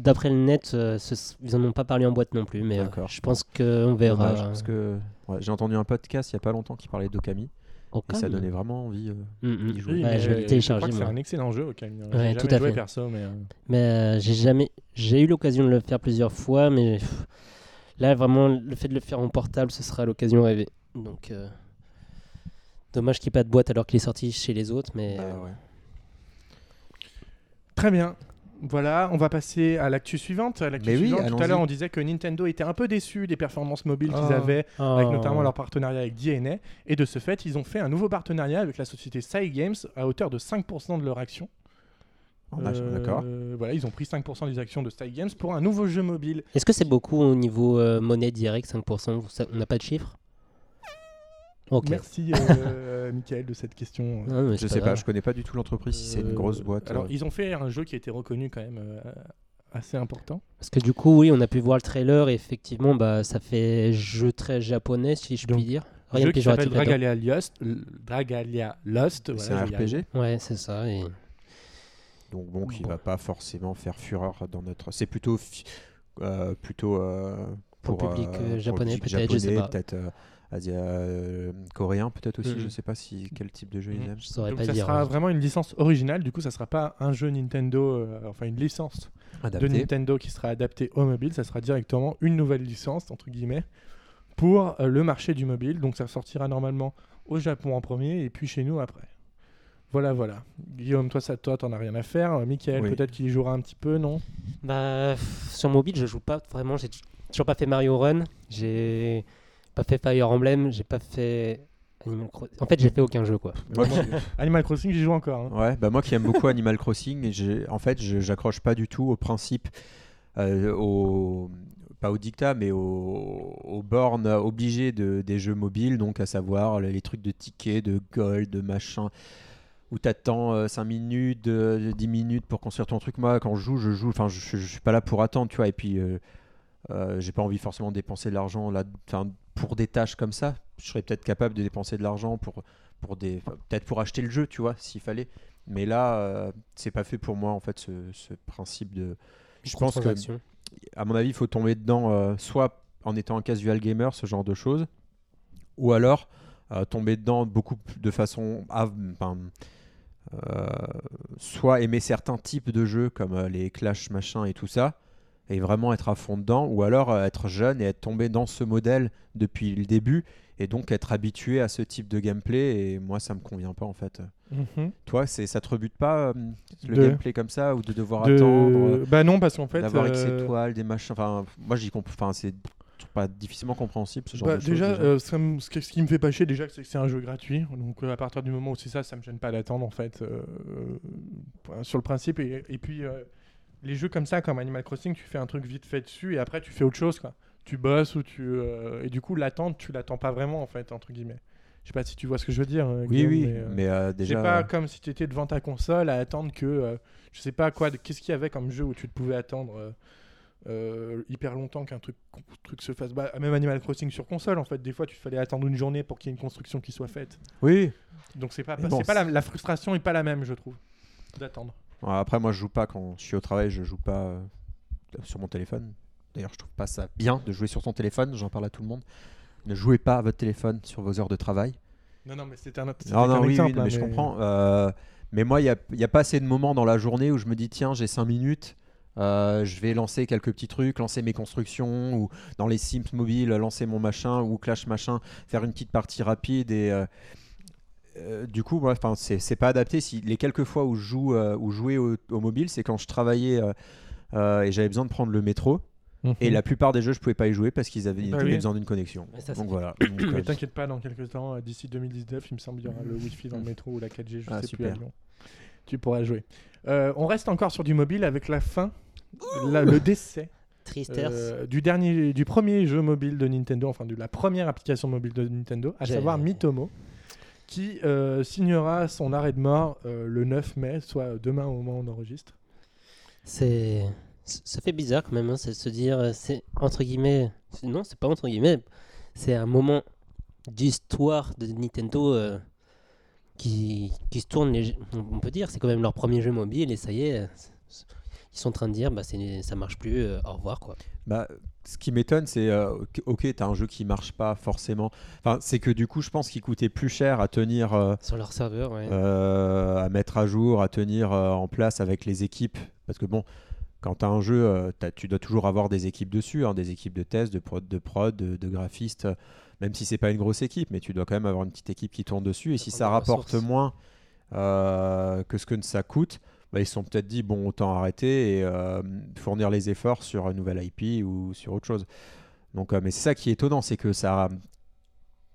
d'après le net, euh, ce- ils en ont pas parlé en boîte non plus, mais euh, je pense qu'on verra. Dommage, parce que ouais, j'ai entendu un podcast il y a pas longtemps qui parlait d'Okami et ça donnait vraiment envie. euh, Mm, mm. Oui, je vais le télécharger, C'est un excellent jeu, Okami. hein. Ouais, J'ai tout jamais à joué fait. perso, mais. euh, Mais euh, j'ai jamais, j'ai eu l'occasion de le faire plusieurs fois, mais pff, là vraiment le fait de le faire en portable, ce sera l'occasion rêvée. Donc euh, dommage qu'il n'y ait pas de boîte alors qu'il est sorti chez les autres, mais bah, ouais. Très bien. Voilà, on va passer à l'actu suivante. À l'actu Mais oui, tout à l'heure, on disait que Nintendo était un peu déçu des performances mobiles qu'ils Oh. avaient, Oh. avec notamment leur partenariat avec DNA. Et de ce fait, ils ont fait un nouveau partenariat avec la société Cygames à hauteur de 5% de leur action. On a- Euh, D'accord. Voilà, ils ont pris 5% des actions de Cygames pour un nouveau jeu mobile. Est-ce que c'est beaucoup au niveau euh, monnaie directe, 5% Vous sa- On n'a pas de chiffre Merci, euh, Michael, de cette question. Non, Je sais pas, grave. je connais pas du tout l'entreprise, si c'est une Euh, grosse boîte. Alors, euh. ils ont fait un jeu qui a été reconnu quand même euh, assez important. Parce que du coup, oui, on a pu voir le trailer et effectivement, bah, ça fait jeu très japonais, si je Donc, puis dire. Rien jeu qui s'appelle. Dragalia Lost. Dragalia Lost. c'est voilà, un. RPG, Ouais, c'est ça. Et... donc bon, qui Bon. va pas forcément faire fureur dans notre. C'est plutôt fi- euh, plutôt euh, Pour le public, euh, pour japonais, public peut-être, je sais japonais, pas. peut-être euh, asia- euh, coréen, peut-être aussi. Je sais pas si quel type de jeu Mhm. ils aiment. Je saurais Donc pas ça dire. sera hein. vraiment une licence originale. Du coup, ça sera pas un jeu Nintendo, euh, enfin une licence de. Nintendo qui sera adaptée au mobile. Ça sera directement une nouvelle licence entre guillemets pour euh, le marché du mobile. Donc ça sortira normalement au Japon en premier et puis chez nous après. Voilà, voilà. Guillaume, toi, ça, toi, t'en as rien à faire. Euh, Michael, Oui. peut-être qu'il y jouera un petit peu, non? Bah, sur mobile, je joue pas vraiment. J'ai toujours pas fait Mario Run. J'ai pas fait Fire Emblem. J'ai pas fait Animal Crossing. En fait, j'ai fait aucun jeu, quoi. Moi Animal Crossing, j'y joue encore. hein. Ouais, bah moi qui aime beaucoup Animal Crossing, et j'ai- en fait, j'accroche pas du tout au principe, euh, au, pas au dictat, mais aux, aux bornes obligées de, des jeux mobiles, donc à savoir les trucs de tickets, de gold, de machin, où t'attends 5 minutes, de, 10 minutes pour construire ton truc. Moi, quand je joue, je joue, enfin, je, je, je suis pas là pour attendre, tu vois, et puis euh, euh, j'ai pas envie forcément de dépenser de l'argent là, enfin, pour des tâches comme ça. Je serais peut-être capable de dépenser de l'argent pour, pour des, peut-être pour acheter le jeu, tu vois, s'il fallait. Mais là, euh, c'est pas fait pour moi en fait ce, ce principe de. Je pense que, à mon avis, il faut tomber dedans euh, soit en étant un casual gamer, ce genre de choses, ou alors euh, tomber dedans beaucoup de façon. euh, soit aimer certains types de jeux comme les Clash machin et tout ça, et vraiment être à fond dedans, ou alors euh, être jeune et être tombé dans ce modèle depuis le début, et donc être habitué à ce type de gameplay, et moi ça me convient pas en fait. Mhm. Toi, c'est ça te rebute pas euh, le De- gameplay comme ça, ou de devoir De- attendre euh, Bah non, parce qu'en fait. d'avoir X euh, étoiles, des machins. Enfin, moi, j'y comprends. Enfin, c'est pas difficilement compréhensible ce genre Bah, de déjà, déjà. euh, ça me- ce, qui me fait pas chier déjà, c'est que c'est un jeu gratuit. Donc euh, à partir du moment où c'est ça, ça me gêne pas d'attendre en fait euh, sur le principe. Et, et puis les jeux comme ça, comme Animal Crossing, tu fais un truc vite fait dessus et après tu fais autre chose. Quoi. Tu bosses ou tu euh, et du coup l'attente, tu l'attends pas vraiment en fait entre guillemets. Je sais pas si tu vois ce que je veux dire. euh, oui, Guillaume, oui, mais, euh, mais euh, c'est déjà. pas comme si tu étais devant ta console à attendre que euh, je sais pas quoi. Qu'est-ce qu'il y avait comme jeu où tu te pouvais attendre euh, euh, hyper longtemps qu'un truc, truc se fasse. Bah, même Animal Crossing sur console, en fait, des fois, tu fallait attendre une journée pour qu'il y ait une construction qui soit faite. Oui. Donc c'est pas, c'est bon, pas la, la frustration est pas la même, je trouve, d'attendre. Après, moi, je joue pas quand je suis au travail. Je joue pas euh, sur mon téléphone. D'ailleurs, je trouve pas ça bien de jouer sur son téléphone. J'en parle à tout le monde. Ne jouez pas à votre téléphone sur vos heures de travail. Non, non, mais c'était un, c'était Non, non, oui, oui, exemple, non, hein, mais je comprends. Euh, mais moi, il n'y a pas assez de moments dans la journée où je me dis, tiens, j'ai 5 minutes, euh, je vais lancer quelques petits trucs, lancer mes constructions, ou dans les Sims mobiles, lancer mon machin, ou Clash machin, faire une petite partie rapide. Et euh, du coup, moi, enfin, c'est c'est pas adapté. Si, les quelques fois où je joue, euh, où jouer au, au mobile, c'est quand je travaillais euh, euh, et j'avais besoin de prendre le métro. Et Mhm. la plupart des jeux, je pouvais pas y jouer parce qu'ils avaient, Bah avaient besoin d'une connexion. Ça, Donc voilà. Donc, Mais t'inquiète pas, dans quelques temps, d'ici 2019, il me semble, il y aura le Wi-Fi dans le métro ou la 4G, je Ah, sais plus à. Lyon. Tu pourras jouer. Euh, on reste encore sur du mobile avec la fin, la- le décès Tristesse. euh, du dernier, du premier jeu mobile de Nintendo, enfin de la première application mobile de Nintendo, à J'ai- savoir Mitomo, qui euh, signera son arrêt de mort euh, le 9 mai, soit demain au moment où on enregistre. C'est. Ça fait bizarre quand même, hein, c'est de se dire, euh, c'est entre guillemets. c'est- Non, c'est pas entre guillemets. C'est un moment d'histoire de Nintendo euh, qui, qui se tourne. léger- On peut dire, c'est quand même leur premier jeu mobile et ça y est. c'est- Ils sont en train de dire, bah, c'est- ça marche plus, euh, au revoir quoi. Bah, ce qui m'étonne, c'est euh, ok, t'as un jeu qui marche pas forcément. Enfin, c'est que du coup, je pense qu'il coûtait plus cher à tenir, euh, Sur leur serveur, ouais. euh, à mettre à jour, à tenir euh, en place avec les équipes. Parce que bon, quand t'as un jeu, tu dois toujours avoir des équipes dessus, hein, des équipes de test, de prod, de prod, de, de graphistes. Même si c'est pas une grosse équipe, mais tu dois quand même avoir une petite équipe qui tourne dessus. Et si ça rapporte moins que ce que ça coûte, bah, ils se sont peut-être dit bon autant arrêter et euh, fournir les efforts sur une nouvelle IP ou sur autre chose. Donc, euh, mais c'est ça qui est étonnant, c'est que ça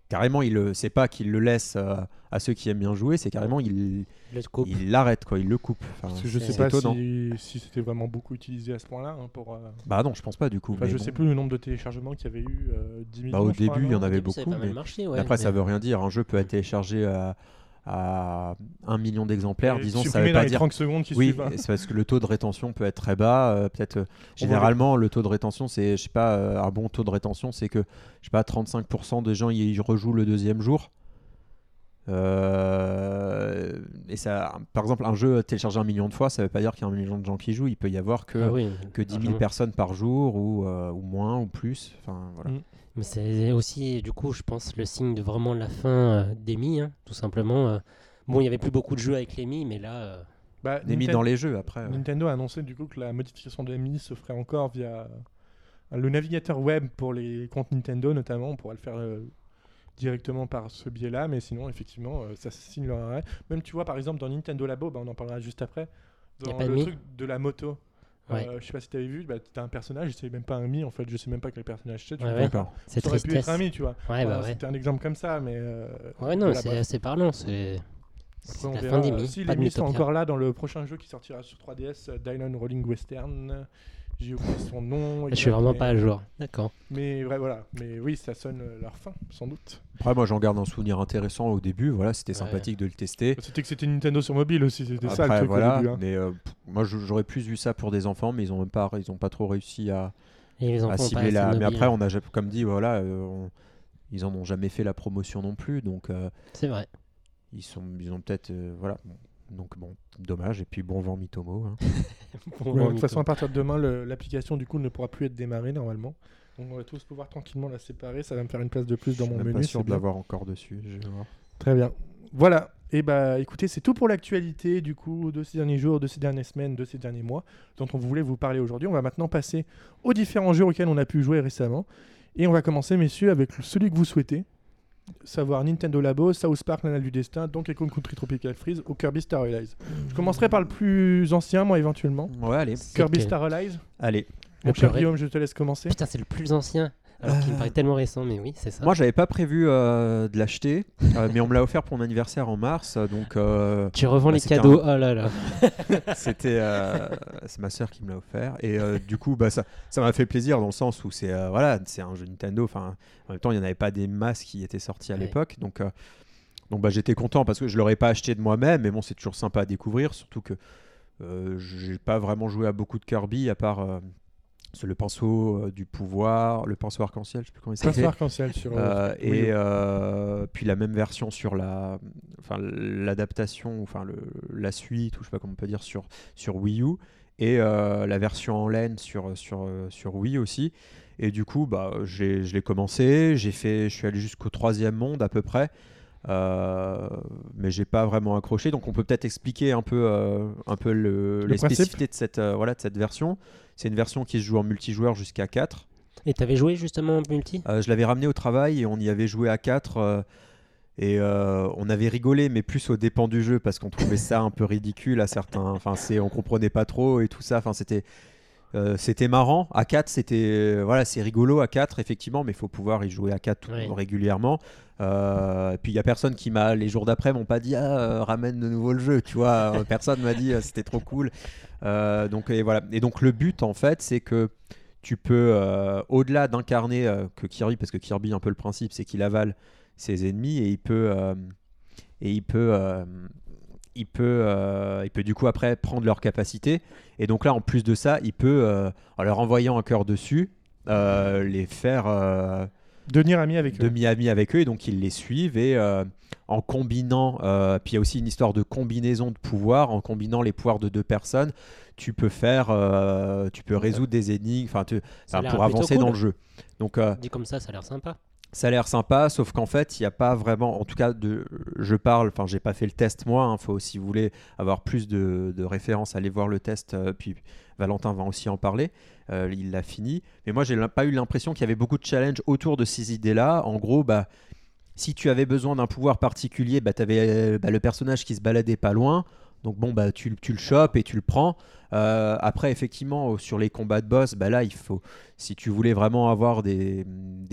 carrément il le c'est pas qu'il le laisse euh, à ceux qui aiment bien jouer, c'est carrément il il l'arrête quoi, il le coupe. Enfin, Parce que je c'est sais pas étonnant. si, si c'était vraiment beaucoup utilisé à ce point-là. hein, pour, euh, Bah non, je pense pas du coup. enfin, je bon. sais plus le nombre de téléchargements qu'il y avait eu. euh, 10 millions, Bah, au début, il y en avait ça beaucoup, mais- marché, Mais ouais, après, ça mais- veut rien dire. Un jeu peut être téléchargé à, à 1 million d'exemplaires, Et disons, ça veut pas les dire 30 secondes qui Oui, suivent. hein. c'est parce que le taux de rétention peut être très bas. euh, Peut-être euh, généralement le taux de rétention, c'est je sais pas euh, un bon taux de rétention, c'est que je sais pas 35% des gens y rejouent le deuxième jour. Euh, et ça, par exemple, un jeu téléchargé un million de fois, ça veut pas dire qu'il y a un million de gens qui jouent. Il peut y avoir que, Ah oui, que 10 000 largement. personnes par jour ou, euh, ou moins ou plus. Enfin, voilà. Mm. Mais c'est aussi, du coup, je pense, le signe de vraiment la fin euh, des Mi, hein, tout simplement. euh. Bon, il n'y avait plus beaucoup de jeux avec les Mi, mais là, euh, Bah, Des mis Ninten- dans les jeux après. ouais. Nintendo a annoncé du coup que la modification de MI se ferait encore via euh, le navigateur web pour les comptes Nintendo notamment. On pourra le faire euh, directement par ce biais-là, mais sinon effectivement euh, ça signe leur arrêt. Même tu vois par exemple dans Nintendo Labo, bah, on en parlera juste après, dans le truc de la moto. Ouais. Euh, je sais pas si tu avais vu, bah, t'as un personnage, c'est même pas un Mi en fait, je sais même pas quel personnage c'est. tu Ouais, ouais. vois pas. D'accord. c'est Ça aurait pu être un Mi, tu vois. Ouais, bah. C'était un exemple comme ça, mais. euh, Ouais, non, c'est assez parlant. C'est la verra. fin des Mi. Si pas les Mi sont encore là dans le prochain jeu qui sortira sur 3DS, euh, Dylan Rolling Western. J'ai oublié son nom. Je suis vraiment pas à jour. D'accord. Mais vrai, voilà. Mais oui, ça sonne euh, leur fin, sans doute. Après, moi, j'en garde un souvenir intéressant au début. Voilà, c'était Ouais. sympathique de le tester. C'était que c'était Nintendo sur mobile aussi, c'était ça le truc voilà, au début. hein. mais euh, moi j'aurais plus vu ça pour des enfants, mais ils ont même pas, ils ont pas trop réussi à, les cibler la. Mais après, on a comme dit, voilà, euh, on- ils en ont jamais fait la promotion non plus, donc euh, C'est vrai. ils sont, ils ont peut-être, euh, voilà. bon. Donc bon, dommage. Et puis bon vent Mitomo. hein. Bon, Ouais, de toute façon, à partir de demain, l'application du coup ne pourra plus être démarrée normalement. Donc on va tous pouvoir tranquillement la séparer. Ça va me faire une place de plus Je dans suis mon même menu. pas c'est sûr de l'avoir encore dessus. je vais voir. Très bien. Voilà. Et bah écoutez, c'est tout pour l'actualité du coup de ces derniers jours, de ces dernières semaines, de ces derniers mois dont on voulait vous parler aujourd'hui. On va maintenant passer aux différents jeux auxquels on a pu jouer récemment. Et on va commencer, messieurs, avec celui que vous souhaitez. Savoir Nintendo Labo, South Park, l'Anal du Destin, Donkey Kong Country Tropical Freeze ou Kirby Star Allies. Je commencerai par le plus ancien, moi, éventuellement. Ouais, allez, Kirby Star Allies. allez. Mon cher Guillaume, je te laisse commencer. Putain, c'est le plus ancien. Alors qu'il me Euh. paraît tellement récent, mais oui, c'est ça. Moi, j'avais pas prévu euh, de l'acheter, euh, mais on me l'a offert pour mon anniversaire en mars, donc. Tu revends Bah, les cadeaux. Oh là là. C'était, c'est ma sœur qui me l'a offert et du coup bah ça, ça m'a fait plaisir dans le sens où c'est voilà c'est un jeu Nintendo. Enfin en même temps il n'y en avait pas des masses qui étaient sorties à Ouais. l'époque donc donc bah j'étais content parce que je l'aurais pas acheté de moi-même mais bon c'est toujours sympa à découvrir surtout que euh, j'ai pas vraiment joué à beaucoup de Kirby à part euh, c'est le pinceau euh, du pouvoir, le pinceau arc-en-ciel, je sais plus comment il Pinceau s'appelle. arc-en-ciel sur. Euh, oui, et euh, puis la même version sur la, enfin l'adaptation, enfin le, la suite, ou je sais pas comment on peut dire sur sur Wii U, et euh, la version en laine sur sur euh, sur Wii aussi. Et du coup, bah, je l'ai commencé, j'ai fait, je suis allé jusqu'au troisième monde à peu près, euh, mais j'ai pas vraiment accroché. Donc on peut peut-être expliquer un peu euh, un peu le, les principe. spécificités de cette euh, voilà de cette version. C'est une version qui se joue en multijoueur jusqu'à 4. Et t'avais joué justement en multi? Euh, je l'avais ramené au travail et on y avait joué à 4 et euh, on avait rigolé mais plus aux dépens du jeu parce qu'on trouvait ça un peu ridicule à certains enfin c'est on comprenait pas trop et tout ça enfin c'était euh, c'était marrant à 4 c'était euh, voilà c'est rigolo à 4 effectivement mais il faut pouvoir y jouer à 4 tout- Ouais. régulièrement Euh, et puis il y a personne qui m'a les jours d'après m'ont pas dit ah euh, ramène de nouveau le jeu tu vois. Euh, personne m'a dit c'était trop cool. Donc et voilà. Et donc le but en fait c'est que tu peux, au-delà d'incarner que Kirby, parce que Kirby, un peu le principe, c'est qu'il avale ses ennemis et il peut, et il peut, il peut, euh, il peut du coup après prendre leur capacité. Et donc là, en plus de ça, il peut, euh, en leur envoyant un cœur dessus, euh, les faire Devenir ami avec eux. demi-amis avec eux. Et donc ils les suivent et euh, en combinant, euh, puis il y a aussi une histoire de combinaison de pouvoirs, en combinant les pouvoirs de deux personnes, tu peux faire, euh, tu peux résoudre des énigmes, enfin pour avancer cool. dans le jeu. Donc euh, Dit comme ça, ça a l'air sympa. ça a l'air sympa, sauf qu'en fait, il n'y a pas vraiment, en tout cas, de, je parle, enfin, j'ai pas fait le test moi, il faut, si vous voulez avoir plus de, de références, allez voir le test, euh, puis Valentin va aussi en parler, euh, il l'a fini. Mais moi, j'ai pas eu l'impression qu'il y avait beaucoup de challenges autour de ces idées-là. En gros, bah, si tu avais besoin d'un pouvoir particulier, bah, tu avais le personnage qui se baladait pas loin. Donc bon, bah, tu, le chopes et tu le prends. Euh, après, effectivement, sur les combats de boss, bah là, il faut, si tu voulais vraiment avoir des,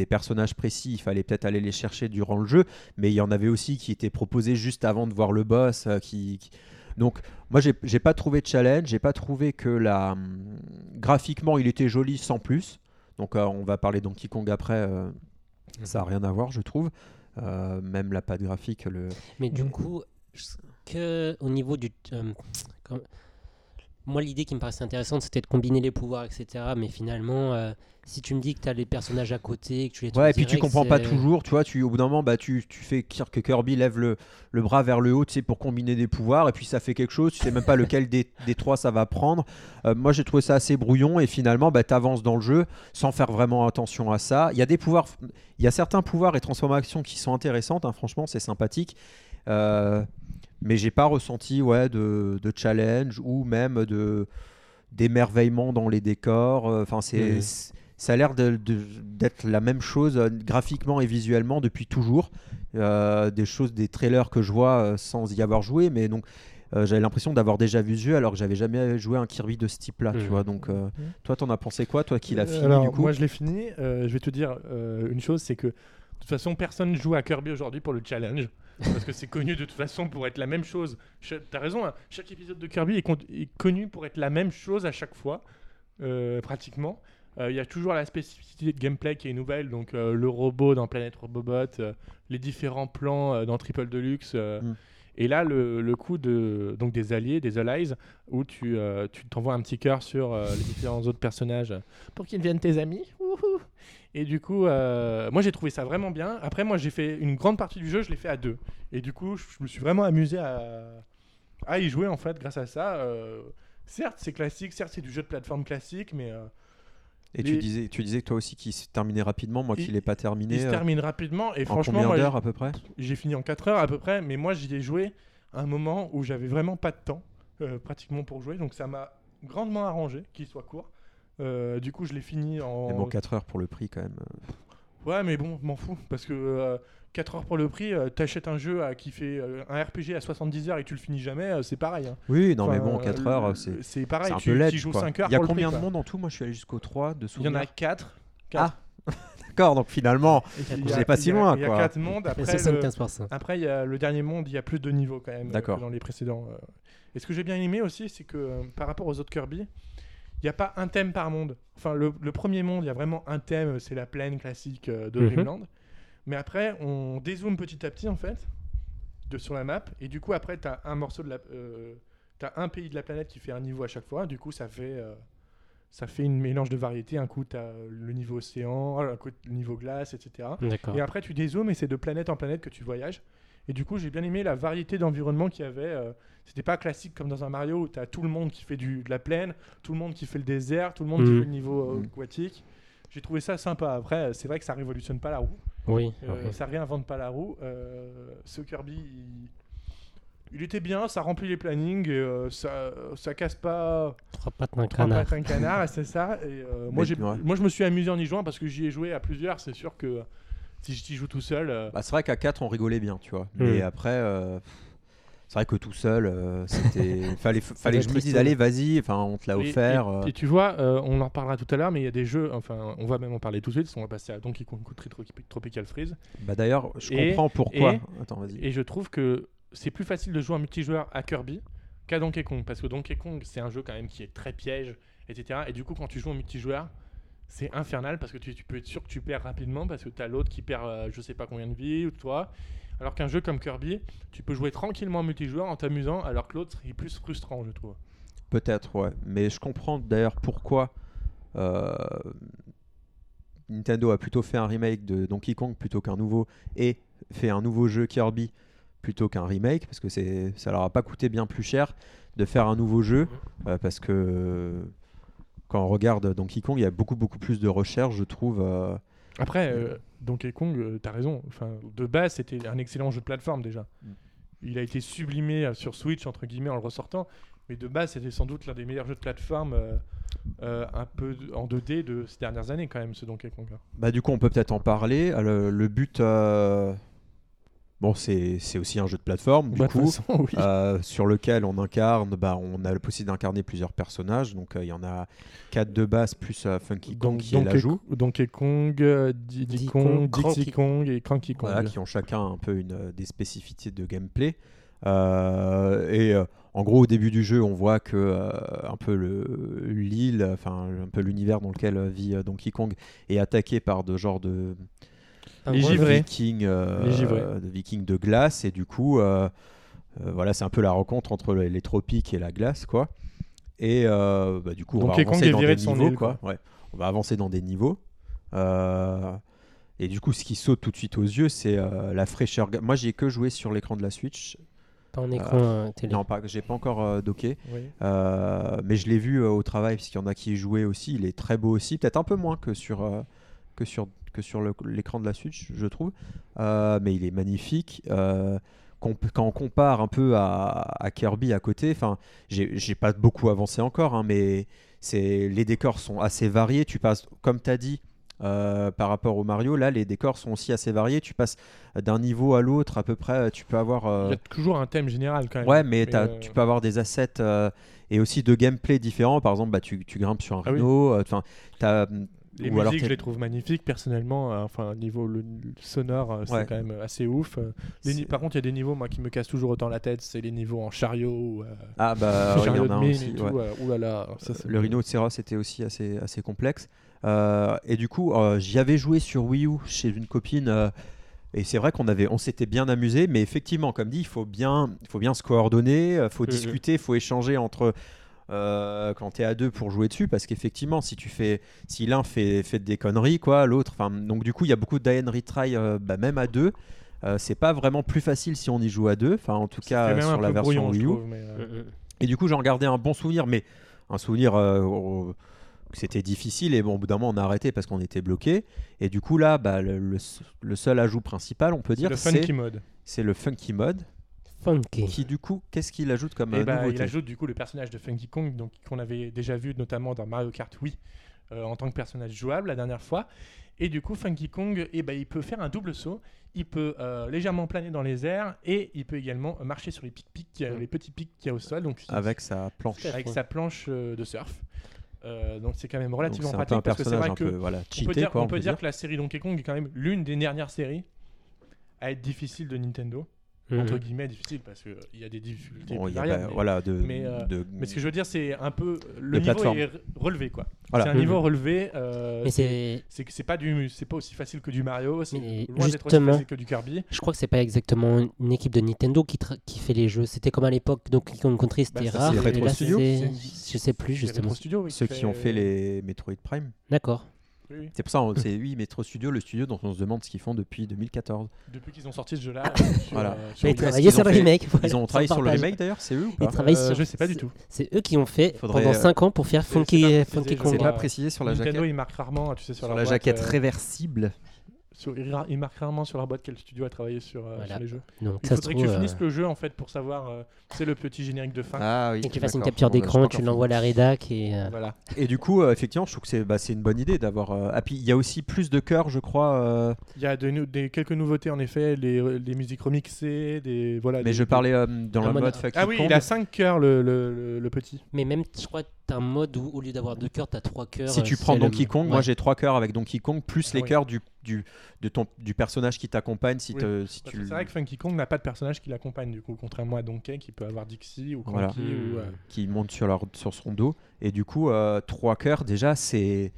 personnages précis, il fallait peut-être aller les chercher durant le jeu. Mais il y en avait aussi qui étaient proposés juste avant de voir le boss. euh, qui- Donc, moi, j'ai j'ai pas trouvé de challenge. J'ai pas trouvé que la hum, graphiquement, il était joli sans plus. Donc, euh, on va parler Donkey Kong après. euh, ça a rien à voir, je trouve. Euh, même la patte graphique, le. Mais du coup, que au niveau du. comme- Moi, l'idée qui me paraissait intéressante, c'était de combiner les pouvoirs, etc. Mais finalement, euh, si tu me dis que tu as les personnages à côté, que tu les Ouais, et puis tu comprends pas toujours, tu vois, tu, au bout d'un moment, bah, tu, tu fais que Kirby lève le, le bras vers le haut, tu sais, pour combiner des pouvoirs, et puis ça fait quelque chose, tu sais même pas lequel des, des trois ça va prendre. Euh, moi, j'ai trouvé ça assez brouillon, et finalement, bah, tu avances dans le jeu sans faire vraiment attention à ça. Il y a des pouvoirs, il y a certains pouvoirs et transformations qui sont intéressantes, hein, franchement, c'est sympathique. Euh, mais j'ai pas ressenti ouais, de, de challenge ou même de d'émerveillement dans les décors. Euh, Enfin, c'est ça a l'air d'être la même chose euh, graphiquement et visuellement depuis toujours. Euh, des choses, des trailers que je vois sans y avoir joué, mais donc euh, j'avais l'impression d'avoir déjà vu ce jeu alors que j'avais jamais joué à un Kirby de ce type-là, tu Mhm. vois. Donc, euh, toi, t'en as pensé quoi, toi qui l'as fini alors, du coup? Moi, je l'ai fini. Euh, je vais te dire euh, une chose, c'est que de toute façon, personne joue à Kirby aujourd'hui pour le challenge. Parce que c'est connu de toute façon pour être la même chose. T'as raison, hein, chaque épisode de Kirby est, con- est connu pour être la même chose à chaque fois, euh, pratiquement. Euh, Il y a toujours la spécificité de gameplay qui est nouvelle, donc euh, le robot dans Planète Robobot, euh, les différents plans euh, dans Triple Deluxe. euh, Mm. Et là, le, le coup de, donc des alliés, des allies, où tu euh, tu t'envoies un petit cœur sur euh, les différents autres personnages pour qu'ils deviennent tes amis. Wouhou. Et du coup, euh, moi j'ai trouvé ça vraiment bien. Après, moi j'ai fait une grande partie du jeu, je l'ai fait à deux. Et du coup, je me suis vraiment amusé à, à y jouer en fait grâce à ça. Euh, certes, c'est classique, certes, c'est du jeu de plateforme classique, mais euh, Et tu disais, tu disais toi aussi qu'il se terminait rapidement, moi qui Il- l'ai pas terminé. il se termine rapidement. Et en franchement, combien d'heures à peu près? j'ai fini en 4 heures à peu près, mais moi j'y ai joué à un moment où j'avais vraiment pas de temps pratiquement pour jouer, donc ça m'a grandement arrangé qu'il soit court. Euh, du coup, je l'ai fini en. Mais bon, 4 heures pour le prix quand même. Ouais, mais bon, m'en fous. Parce que 4 heures pour le prix, euh, t'achètes un jeu à- qui fait euh, un RPG à 70 heures et tu le finis jamais, euh, c'est pareil. hein. Oui, non, mais bon, 4 euh, heures, c'est c'est pareil. c'est un tu, peu laid. tu joues quoi. 5 heures Il y a pour combien prix, de monde en tout? Moi, je suis allé jusqu'au 3 de Il y en a 4. Ah, D'accord, donc finalement, a- pas si loin, Il y a quoi. 4 mondes. Après, le, 75%. après il y a le dernier monde, il y a plus de niveaux quand même euh, D'accord. que dans les précédents. euh. Et ce que j'ai bien aimé aussi, c'est que euh, par rapport aux autres Kirby, il n'y a pas un thème par monde. Enfin, le, le premier monde, il y a vraiment un thème, c'est la plaine classique euh, de Mhm. Dreamland. Mais après, on dézoome petit à petit en fait de, sur la map. Et du coup, après, tu as un morceau de la. euh, un pays de la planète qui fait un niveau à chaque fois. Du coup, ça fait. euh, ça fait une mélange de variétés. Un coup, tu as le niveau océan, un coup, le niveau glace, etc. Et après, tu dézoomes et c'est de planète en planète que tu voyages. Et du coup, j'ai bien aimé la variété d'environnements qu'il y avait. euh, C'était pas classique comme dans un Mario où tu as tout le monde qui fait du, de la plaine, tout le monde qui fait le désert, tout le monde qui Mhm. fait le niveau euh, Mhm. aquatique. J'ai trouvé ça sympa. Après, euh, c'est vrai que ça révolutionne pas la roue. Oui. Euh, ok. Ça réinvente pas la roue. Euh, ce Kirby, il... il était bien, ça remplit les plannings, et, euh, ça, ça casse pas Trois pattes d'un trois canard. pattes un canard, et c'est ça. Et, euh, moi, ouais. moi, je me suis amusé en y jouant parce que j'y ai joué à plusieurs. C'est sûr que si j'y joue tout seul, euh, bah, c'est vrai qu'à 4 on rigolait bien, tu vois. Mais Hmm. après, euh, c'est vrai que tout seul, euh, c'était. fallait fallait que je me dise, allez, vas-y, enfin, on te l'a Et- offert. Et, et tu vois, on en reparlera tout à l'heure, mais il y a des jeux, enfin, on va même en parler tout de suite, qu'on va passer à Donkey Kong Country Tropi- Tropical Freeze. Bah, D'ailleurs, je Et- comprends pourquoi. et- Attends, vas-y. Et je trouve que c'est plus facile de jouer en multijoueur à Kirby qu'à Donkey Kong, parce que Donkey Kong, c'est un jeu quand même qui est très piège, etc. Et du coup, quand tu joues en multijoueur, c'est infernal parce que tu, tu peux être sûr que tu perds rapidement parce que tu as l'autre qui perd euh, je sais pas combien de vie ou toi. Alors qu'un jeu comme Kirby, tu peux jouer tranquillement en multijoueur en t'amusant, alors que l'autre est plus frustrant, je trouve. Peut-être, ouais. Mais je comprends d'ailleurs pourquoi euh, Nintendo a plutôt fait un remake de Donkey Kong plutôt qu'un nouveau et fait un nouveau jeu Kirby plutôt qu'un remake parce que ça leur a pas coûté bien plus cher de faire un nouveau jeu euh, parce que quand on regarde Donkey Kong il y a beaucoup beaucoup plus de recherche je trouve euh, Après, euh, Donkey Kong, euh, t'as raison. Enfin, de base, c'était un excellent jeu de plateforme déjà. Mm. Il a été sublimé euh, sur Switch entre guillemets en le ressortant, mais de base, c'était sans doute l'un des meilleurs jeux de plateforme euh, euh, un peu en 2D de ces dernières années quand même, ce Donkey Kong. hein. bah du coup on peut peut-être en parler Euh, le, le but euh, bon, c'est c'est aussi un jeu de plateforme, du Bah, coup, façon, oui. euh, sur lequel on incarne, bah, on a la possibilité d'incarner plusieurs personnages. Donc, euh, il y en a quatre de base, plus euh, Funky Kong Donc, qui est Donkey, l'ajout. Donkey Kong, Diddy Kong, Dixie Kong et Cranky Kong. Voilà, qui ont chacun un peu une, euh, des spécificités de gameplay. Euh, et euh, en gros, au début du jeu, on voit que euh, un peu le- l'île, enfin un peu l'univers dans lequel vit euh, Donkey Kong est attaqué par de genre de, Les givrés. vikings, euh, Les givrés. de vikings de glace. Et du coup, euh, euh, voilà, c'est un peu la rencontre entre les, les tropiques et la glace, quoi. Et euh, bah, du coup, on va avancer dans des de niveaux, île, quoi. Ouais. On va avancer dans des niveaux. Euh, et du coup, ce qui saute tout de suite aux yeux, c'est euh, la fraîcheur. Moi, j'ai que joué sur l'écran de la Switch. Pas en écran euh, télé. Non, pas, j'ai pas encore euh, docké. Oui. Euh, mais je l'ai vu euh, au travail, puisqu'il y en a qui y jouaient aussi. Il est très beau aussi. Peut-être un peu moins que sur, euh, que sur, que sur l'écran de la Switch, je trouve. Euh, mais il est magnifique. Euh, quand on compare un peu à, à Kirby à côté, enfin, j'ai pas beaucoup avancé encore, hein, mais c'est les décors sont assez variés. Tu passes, comme tu as dit, euh, par rapport au Mario, là, les décors sont aussi assez variés. Tu passes d'un niveau à l'autre à peu près. Tu peux avoir. euh, Il y a toujours un thème général quand même. Ouais, mais euh, tu peux avoir des assets et aussi de gameplay différents. Par exemple, bah, tu, tu grimpes sur un Ah rhino. Enfin, Les alors musiques, t'es- je les trouve magnifiques personnellement. euh, enfin, niveau le, le sonore, euh, c'est Ouais. quand même assez ouf. euh. Les Par contre, il y a des niveaux moi qui me cassent toujours autant la tête. C'est les niveaux en chariot. ou, ah bah ouais, il y chariot en de a mine aussi. et tout. ouais. ça, Le Rhino de Serra c'était aussi assez, assez complexe. Et du coup, j'y avais joué sur Wii U chez une copine. et c'est vrai qu'on avait, on s'était bien amusé, mais effectivement, comme dit, il faut bien, il faut bien se coordonner, il faut discuter, il faut échanger entre euh, quand tu es à deux pour jouer dessus, parce qu'effectivement, si tu fais, si l'un fait, fait des conneries, quoi, l'autre, enfin, donc du coup, il y a beaucoup de die and retry, euh, bah, même à deux. Euh, c'est pas vraiment plus facile si on y joue à deux, enfin en tout cas sur la version Wii U. trouve, mais, euh, mm. Et du coup, j'en gardais un bon souvenir, mais un souvenir euh, c'était difficile. Et bon, au bout d'un moment, on a arrêté parce qu'on était bloqué. Et du coup, là, bah, le, le le seul ajout principal, on peut c'est dire, le c'est funky mode. c'est le Funky Mode. Funky. Qui, du coup, qu'est-ce qu'il ajoute comme Et euh, bah, nouveauté il ajoute du coup le personnage de Funky Kong, donc qu'on avait déjà vu notamment dans Mario Kart Wii euh, en tant que personnage jouable la dernière fois. Et du coup, Funky Kong, et bah, il peut faire un double saut. Il peut euh, légèrement planer dans les airs et il peut également marcher sur les pics-pics, euh, Mm. les petits pics qu'il y a au sol. Donc, avec sa planche. avec sa planche euh, de surf. Euh, donc c'est quand même relativement c'est un peu un pratique parce que c'est personnage vrai un que peu voilà, on peut dire, quoi, on on peut peut dire dire. que la série Donkey Kong est quand même l'une des dernières séries à être difficile de Nintendo. Mm, Entre guillemets difficile parce qu'il y a des difficultés Bon, y a, bah, mais- voilà, de, mais, euh, de- Mais ce que je veux dire, c'est un peu le niveau plateforme. est relevé quoi. Voilà. C'est un niveau relevé. euh, Mais c'est c'est, c'est que c'est pas du, c'est pas aussi facile que du Mario. C'est loin d'être aussi justement- facile que du Kirby. je crois que c'est pas exactement une équipe de Nintendo qui, tra- qui fait les jeux. C'était comme à l'époque Donkey Kong Country, c'était Bah, rare. c'est et Retro là, Je sais plus justement. Retro Studio, oui, Ceux qui ont fait les Metroid Prime. D'accord. Oui, oui. C'est pour ça, on- c'est oui, Metro Studio, le studio dont on se demande ce qu'ils font depuis 2014. Depuis qu'ils ont sorti ce jeu-là. Voilà. J'ai Est-ce travaillé qu'ils sur le remake. voilà, Ils ont travaillé sur le remake d'ailleurs, c'est eux ou Ils pas travaillent Euh, sur- je sais pas du c'est- tout. C'est eux qui ont fait Faudrait, pendant euh, 5 ans pour faire c'est Funky, pas Funky je Kong. C'est pas pas. précisé sur la Nintendo, jaquette. ils marquent rarement, tu sais, sur, la boîte, jaquette euh, réversible. Sur- ils marquent rarement sur leur boîte quel studio a travaillé sur, euh, Voilà. sur les jeux. Donc Il faudrait que tu finisses euh, le jeu en fait pour savoir. euh, c'est le petit générique de fin. Ah oui. et que tu fasses une capture d'écran, tu l'envoies à la rédac et euh, Voilà. Et du coup, euh, effectivement, je trouve que c'est bah, c'est une bonne idée d'avoir. euh, Ah, puis il y a aussi plus de cœur, je crois. euh, Il y a de nou- des, quelques nouveautés en effet, les, les musiques remixées, des voilà. Mais des- je parlais euh, dans le mode- Ah oui, il a 5 cœurs le, le, le- le petit. Mais même, je crois, t'as un mode où au lieu d'avoir deux cœurs, t'as trois cœurs. Si euh, tu prends c'est le- Donkey Kong, moi j'ai trois cœurs avec Donkey Kong, plus Ah les oui. cœurs du, du, de ton, du personnage qui t'accompagne si, Oui. te- si Parce que tu C'est vrai que Funky Kong n'a pas de personnage qui l'accompagne du coup, contrairement à Donkey qui peut avoir Dixie ou Voilà. Cranky ou. euh, qui monte sur, leur, sur son dos. Et du coup, euh, trois cœurs, déjà, c'est.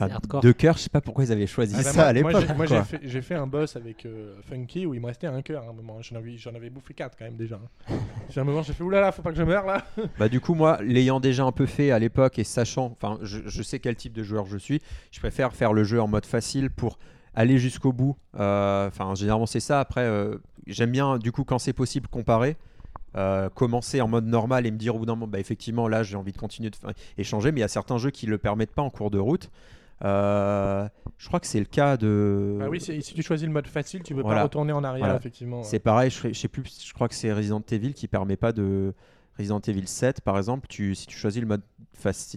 Enfin, deux cœurs, je sais pas pourquoi ils avaient choisi Ah bah ça moi- à l'époque. Moi, j'ai fait, un boss avec euh, Funky où il me restait un cœur à un moment. J'en avais, j'en avais bouffé 4 quand même déjà. hein. J'ai un moment, j'ai fait oulala, faut pas que je meure là. Bah du coup moi l'ayant déjà un peu fait à l'époque et sachant, enfin je, je sais quel type de joueur je suis, je préfère faire le jeu en mode facile pour aller jusqu'au bout. Euh, Enfin généralement c'est ça. Après euh, j'aime bien du coup quand c'est possible comparer. Euh, commencer en mode normal et me dire au bout d'un moment bah effectivement là j'ai envie de continuer de échanger mais il y a certains jeux qui le permettent pas en cours de route Euh, je crois que c'est le cas de Ah oui, si tu choisis le mode facile, tu peux Voilà. pas retourner en arrière Voilà. effectivement. c'est pareil je, je sais plus je crois que c'est Resident Evil qui permet pas de Resident Evil 7, par exemple, tu, si tu choisis le mode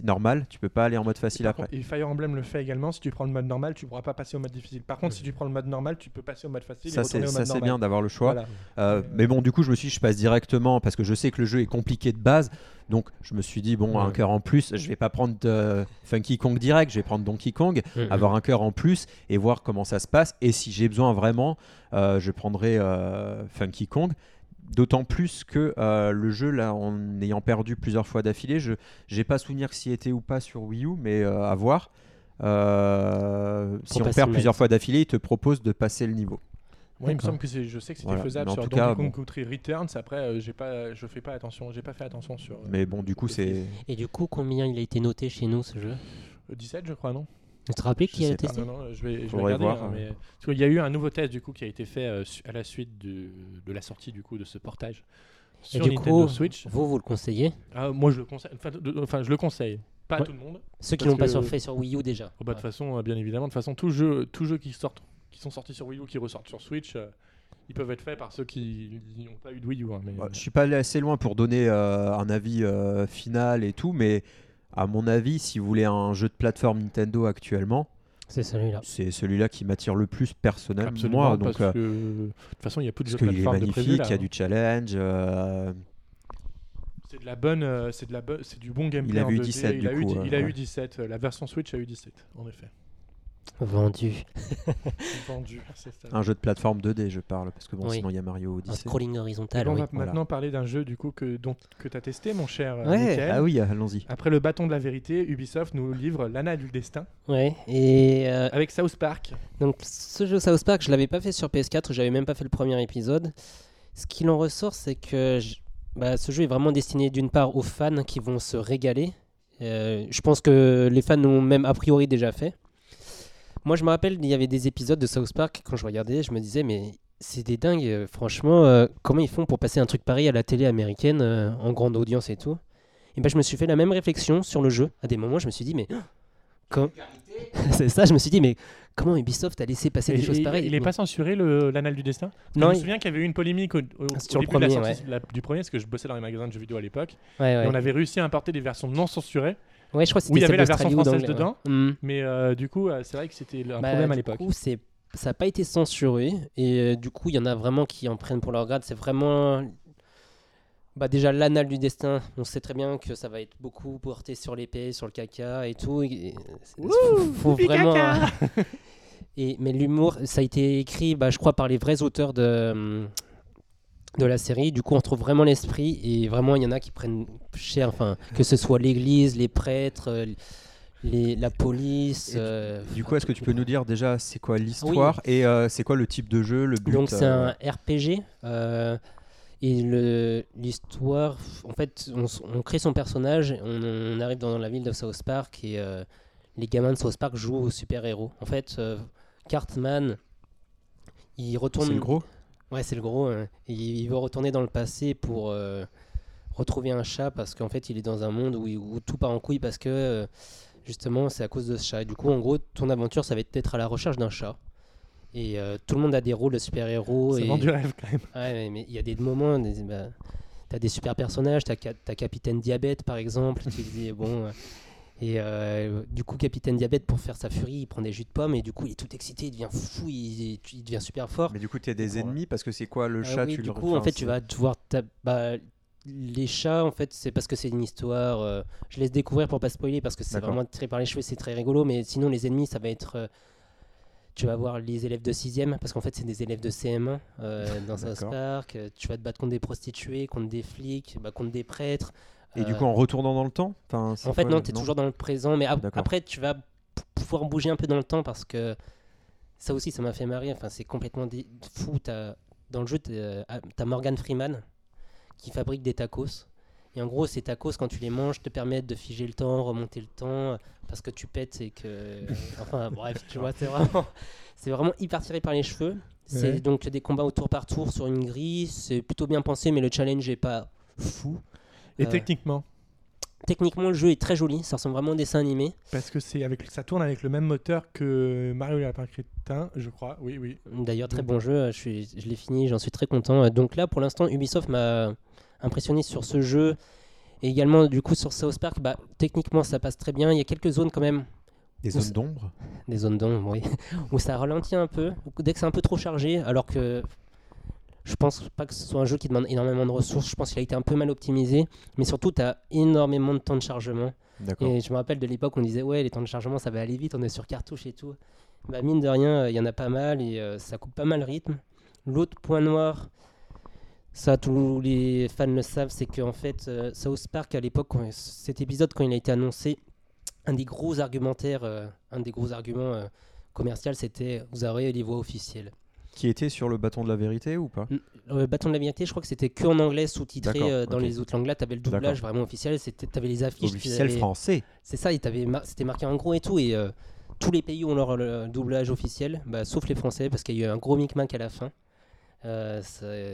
normal, tu peux pas aller en mode facile après. contre, et Fire Emblem le fait également. Si tu prends le mode normal, tu pourras pas passer au mode difficile. Par contre, si tu prends le mode normal, tu peux passer au mode facile et Ça, retourner c'est au ça, mode c'est normal. bien d'avoir le choix. Voilà. Euh, mais bon, du coup, je me suis dit, je passe directement parce que je sais que le jeu est compliqué de base. Donc, je me suis dit, bon, un cœur en plus, je vais pas prendre euh, Funky Kong direct, je vais prendre Donkey Kong, Mhm. avoir un cœur en plus et voir comment ça se passe. Et si j'ai besoin vraiment, euh, je prendrai euh, Funky Kong. D'autant plus que euh, le jeu, là, en ayant perdu plusieurs fois d'affilée, je n'ai pas souvenir s'il était ou pas sur Wii U, mais euh, à voir. Euh, si on perd plusieurs fois d'affilée, il te propose de passer le niveau. Moi, il me semble que c'est, je sais que c'était Voilà. faisable en sur tout Donkey cas, Kong bon. Country Returns. Après, euh, j'ai pas, je fais pas attention, j'ai pas fait attention sur. euh, Mais bon, du coup, c'est. Et du coup, combien il a été noté chez nous ce jeu? Euh, 17, je crois, non? Tu te rappelles Je qui a testé Non, non, je vais, je vais regarder. voir, hein, euh. mais... Parce qu'il y a eu un nouveau test du coup qui a été fait euh, à la suite de, de la sortie du coup de ce portage Et sur du Nintendo coup, Switch. vous, vous le conseillez? Ah, moi, je le conseille. Enfin, de- enfin, je le conseille. Pas à Ouais. tout le monde. Ceux qui l'ont pas que- sur fait sur Wii U déjà. Oh, bah, de toute façon, euh, bien évidemment, de façon, tous jeux, tous jeux qui sortent, qui sont sortis sur Wii U, qui ressortent sur Switch, euh, ils peuvent être faits par ceux qui n'ont pas eu de Wii U. hein, mais, Ouais, je suis pas allé assez loin pour donner euh, un avis euh, final et tout, mais à mon avis, si vous voulez un jeu de plateforme Nintendo actuellement, C'est celui-là. c'est celui-là qui m'attire le plus personnellement. Absolument, moi, donc, parce euh, que de toute façon, il n'y a plus de jeux de qu'il est plateforme de prévu, magnifique, il y a hein. du challenge. euh, C'est de la bonne, euh, c'est de la bonne, c'est du bon gameplay. avait en eu 2D, 17 il du a eu, coup, euh, il a eu ouais. 17. euh, La version Switch a eu 17, en effet. Vendu. Vendu, c'est ça. un jeu de plateforme 2D, je parle, parce que bon, Oui. sinon il y a Mario Un Odyssey. scrolling Et horizontal. on oui. va voilà. maintenant parler d'un jeu du coup que dont que tu as testé, mon cher euh, Ouais. Mickaël. Ah oui, allons-y. Après le bâton de la vérité, Ubisoft nous livre l'Anna du destin Ouais. Et euh, avec South Park. donc ce jeu South Park, je l'avais pas fait sur PS4, j'avais même pas fait le premier épisode. Ce qu'il en ressort, c'est que je- bah, ce jeu est vraiment destiné d'une part aux fans qui vont se régaler. Euh, je pense que les fans l'ont même a priori déjà fait. Moi, je me rappelle, il y avait des épisodes de South Park quand je regardais, je me disais mais c'est des dingues, euh, franchement, euh, comment ils font pour passer un truc pareil à la télé américaine euh, en grande audience et tout. Et ben je me suis fait la même réflexion sur le jeu. À des moments, je me suis dit mais com- c'est ça, je me suis dit mais comment Ubisoft a laissé passer Et- des choses pareilles il est pas censuré l'Anal du destin? Non, je me il- souviens qu'il y avait eu une polémique au, au- au Sur le début de la premier, la- du premier, parce que je bossais dans les magasins de jeux vidéo à l'époque. Ouais, ouais. Et on avait réussi à importer des versions non censurées, Ouais, je crois que où il y c'était avait la version française dedans. ouais. Hmm. mais euh, du coup, euh, c'est vrai que c'était un Bah, problème à du l'époque. coup, c'est ça n'a pas été censuré et euh, du coup, il y en a vraiment qui en prennent pour leur grade. C'est vraiment bah déjà l'anal du destin. On sait très bien que ça va être beaucoup porté sur l'épée, sur le caca et tout. et- faut, vraiment. caca et mais l'humour, ça a été écrit, bah, je crois, par les vrais auteurs de hum, de la série. Du coup, on retrouve vraiment l'esprit et vraiment, il y en a qui prennent cher. Enfin, que ce soit l'Église, les prêtres. euh, Les, la police. Euh, Du coup, est-ce que tu peux nous dire déjà c'est quoi l'histoire et euh, c'est quoi le type de jeu, le but Donc c'est un RPG euh, et l'histoire, en fait, on, crée son personnage, on, on arrive dans la ville de South Park et les gamins de South Park jouent aux super-héros. En fait, Cartman, il retourne... C'est le gros? Ouais, c'est le gros. hein. Il, il veut retourner dans le passé pour euh, retrouver un chat parce qu'en fait, il est dans un monde où, il- où tout part en couille parce que euh, justement, c'est à cause de ce chat. Et du coup, en gros, ton aventure, ça va être d'être à la recherche d'un chat. Et euh, tout le monde a des rôles de super-héros. Ça et... vend du rêve quand même. Ouais, mais- mais il y a des moments, des, bah, t'as des super personnages, t'as, Ca- t'as Capitaine Diabète par exemple, tu te dis bon. euh, et euh, du coup, Capitaine Diabète, pour faire sa furie, il prend des jus de pomme et du coup, il est tout excité, il devient fou, il, il devient super fort. Mais du coup, tu as des ennemis parce que c'est quoi le Euh, chat oui, tu du coup, en fait, c'est- tu vas devoir. bah, les chats, en fait, c'est parce que c'est une histoire. euh, je laisse découvrir pour pas spoiler parce que c'est vraiment tiré par les cheveux, c'est très rigolo. Mais sinon, les ennemis, ça va être. euh, tu vas voir les élèves de 6ème, parce qu'en fait, c'est des élèves de CM1 euh, dans South. Park. Tu vas te battre contre des prostituées, contre des flics, bah, contre des prêtres. Et du euh, coup, en retournant dans le temps c'est en fait, non, tu es toujours dans le présent, mais ap- après, tu vas pouvoir bouger un peu dans le temps parce que ça aussi, ça m'a fait marrer. Enfin, c'est complètement fou. T'as- dans le jeu, tu as Morgan Freeman qui fabrique des tacos. Et en gros, ces tacos, quand tu les manges, te permettent de figer le temps, remonter le temps, parce que tu pètes et que. Enfin, bref, tu vois, c'est vraiment, vraiment hyper tiré par les cheveux. C'est Ouais. donc des combats au tour par tour sur une grille. C'est plutôt bien pensé, mais le challenge est pas fou. Et Euh, techniquement, Techniquement, le jeu est très joli. Ça ressemble vraiment à un dessin animé. parce que c'est avec, ça tourne avec le même moteur que Mario et Lapin Crétin, je crois. Oui, oui. D'ailleurs, très bon jeu. Je, suis, je l'ai fini, j'en suis très content. Euh, Donc là, pour l'instant, Ubisoft m'a impressionné sur ce jeu. Et également, du coup, sur South Park, bah, techniquement, ça passe très bien. Il y a quelques zones quand même, Des zones d'ombre des zones d'ombre, oui, où ça ralentit un peu, dès que c'est un peu trop chargé, alors que je pense pas que ce soit un jeu qui demande énormément de ressources. Je pense qu'il a été un peu mal optimisé, mais surtout, tu as énormément de temps de chargement. Et je me rappelle de l'époque, on disait, ouais, les temps de chargement, ça va aller vite, on est sur cartouche et tout. Bah, mine de rien, il y en a pas mal et euh, ça coupe pas mal le rythme. L'autre point noir, ça, tous les fans le savent, c'est qu'en fait, euh, South Park, à l'époque, cet épisode, quand il a été annoncé, un des gros argumentaires, euh, un des gros arguments euh, commerciaux, c'était vous aurez les voix officielles. Qui était sur le bâton de la vérité ou pas Le bâton de la vérité, je crois que c'était que en anglais, sous-titré euh, dans les autres langues. Là, tu avais le doublage vraiment officiel, tu avais les affiches. Officiel français. c'est ça, mar- c'était marqué en gros et tout. Et euh, tous les pays ont leur le doublage officiel, bah, sauf les Français, parce qu'il y a eu un gros micmac à la fin. Euh,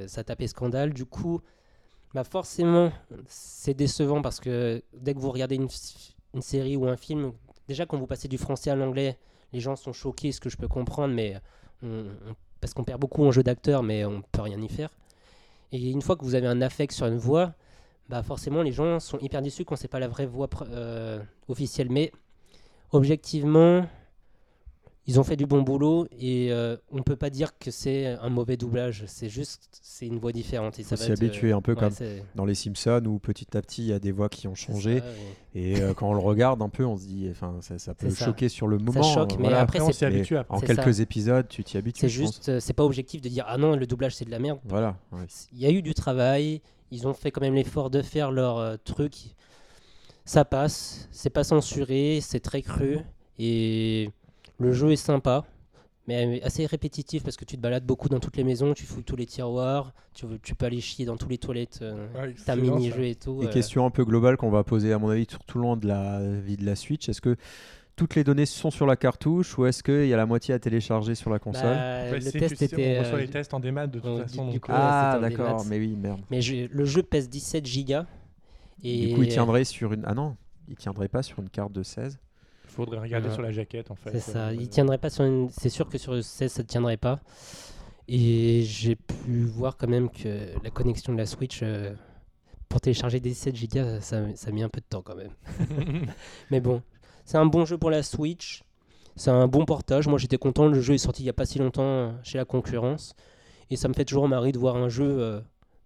ça, tapé scandale. Du coup, bah, forcément, c'est décevant parce que dès que vous regardez une série ou un film, déjà quand vous passez du français à l'anglais, les gens sont choqués, ce que je peux comprendre, mais on- on- parce qu'on perd beaucoup en jeu d'acteur, mais on peut rien y faire. Et une fois que vous avez un affect sur une voix, bah forcément les gens sont hyper déçus quand c'est pas la vraie voix euh, officielle. Mais objectivement, ils ont fait du bon boulot et euh, on peut pas dire que c'est un mauvais doublage. C'est juste, c'est une voix différente. Et ça Faut s'y habituer un peu ouais, comme dans les Simpsons où petit à petit il y a des voix qui ont changé ça, ouais. et euh, quand on le regarde un peu on se dit enfin ça, ça peut ça. choquer sur le moment choque, euh, mais après, on s'y habitue après. en quelques ça. épisodes tu t'y habitues C'est juste, euh, c'est pas objectif de dire ah non le doublage c'est de la merde. voilà ouais. Il y a eu du travail, ils ont fait quand même l'effort de faire leur euh, truc. Ça passe, c'est pas censuré, c'est très cru et le jeu est sympa, mais assez répétitif parce que tu te balades beaucoup dans toutes les maisons, tu fouilles tous les tiroirs, tu, veux- tu peux aller chier dans tous les toilettes, euh, Ouais, t'as mini-jeu et tout. Et euh, question un peu globale qu'on va poser à mon avis sur tout le long de la vie de la Switch est-ce que toutes les données sont sur la cartouche ou est-ce qu'il y a la moitié à télécharger sur la console bah, le tu test sais, était. On reçoit euh, les tests en démat de toute façon. du donc, coup, euh, Ah d'accord mais oui merde. Mais je- le jeu pèse 17 gigas. Et Du coup il tiendrait sur une ah non il tiendrait pas sur une carte de 16 faudrait regarder Ouais. sur la jaquette en fait. C'est ça, Euh, il tiendrait pas sur une. C'est sûr que sur le 16 ça ne tiendrait pas. Et j'ai pu voir quand même que la connexion de la Switch euh, pour télécharger des 7 Go, ça, ça a mis un peu de temps quand même. Mais bon, c'est un bon jeu pour la Switch. C'est un bon portage. Moi j'étais content. Le jeu est sorti il y a pas si longtemps euh, chez la concurrence. Et ça me fait toujours marrer de voir un jeu euh,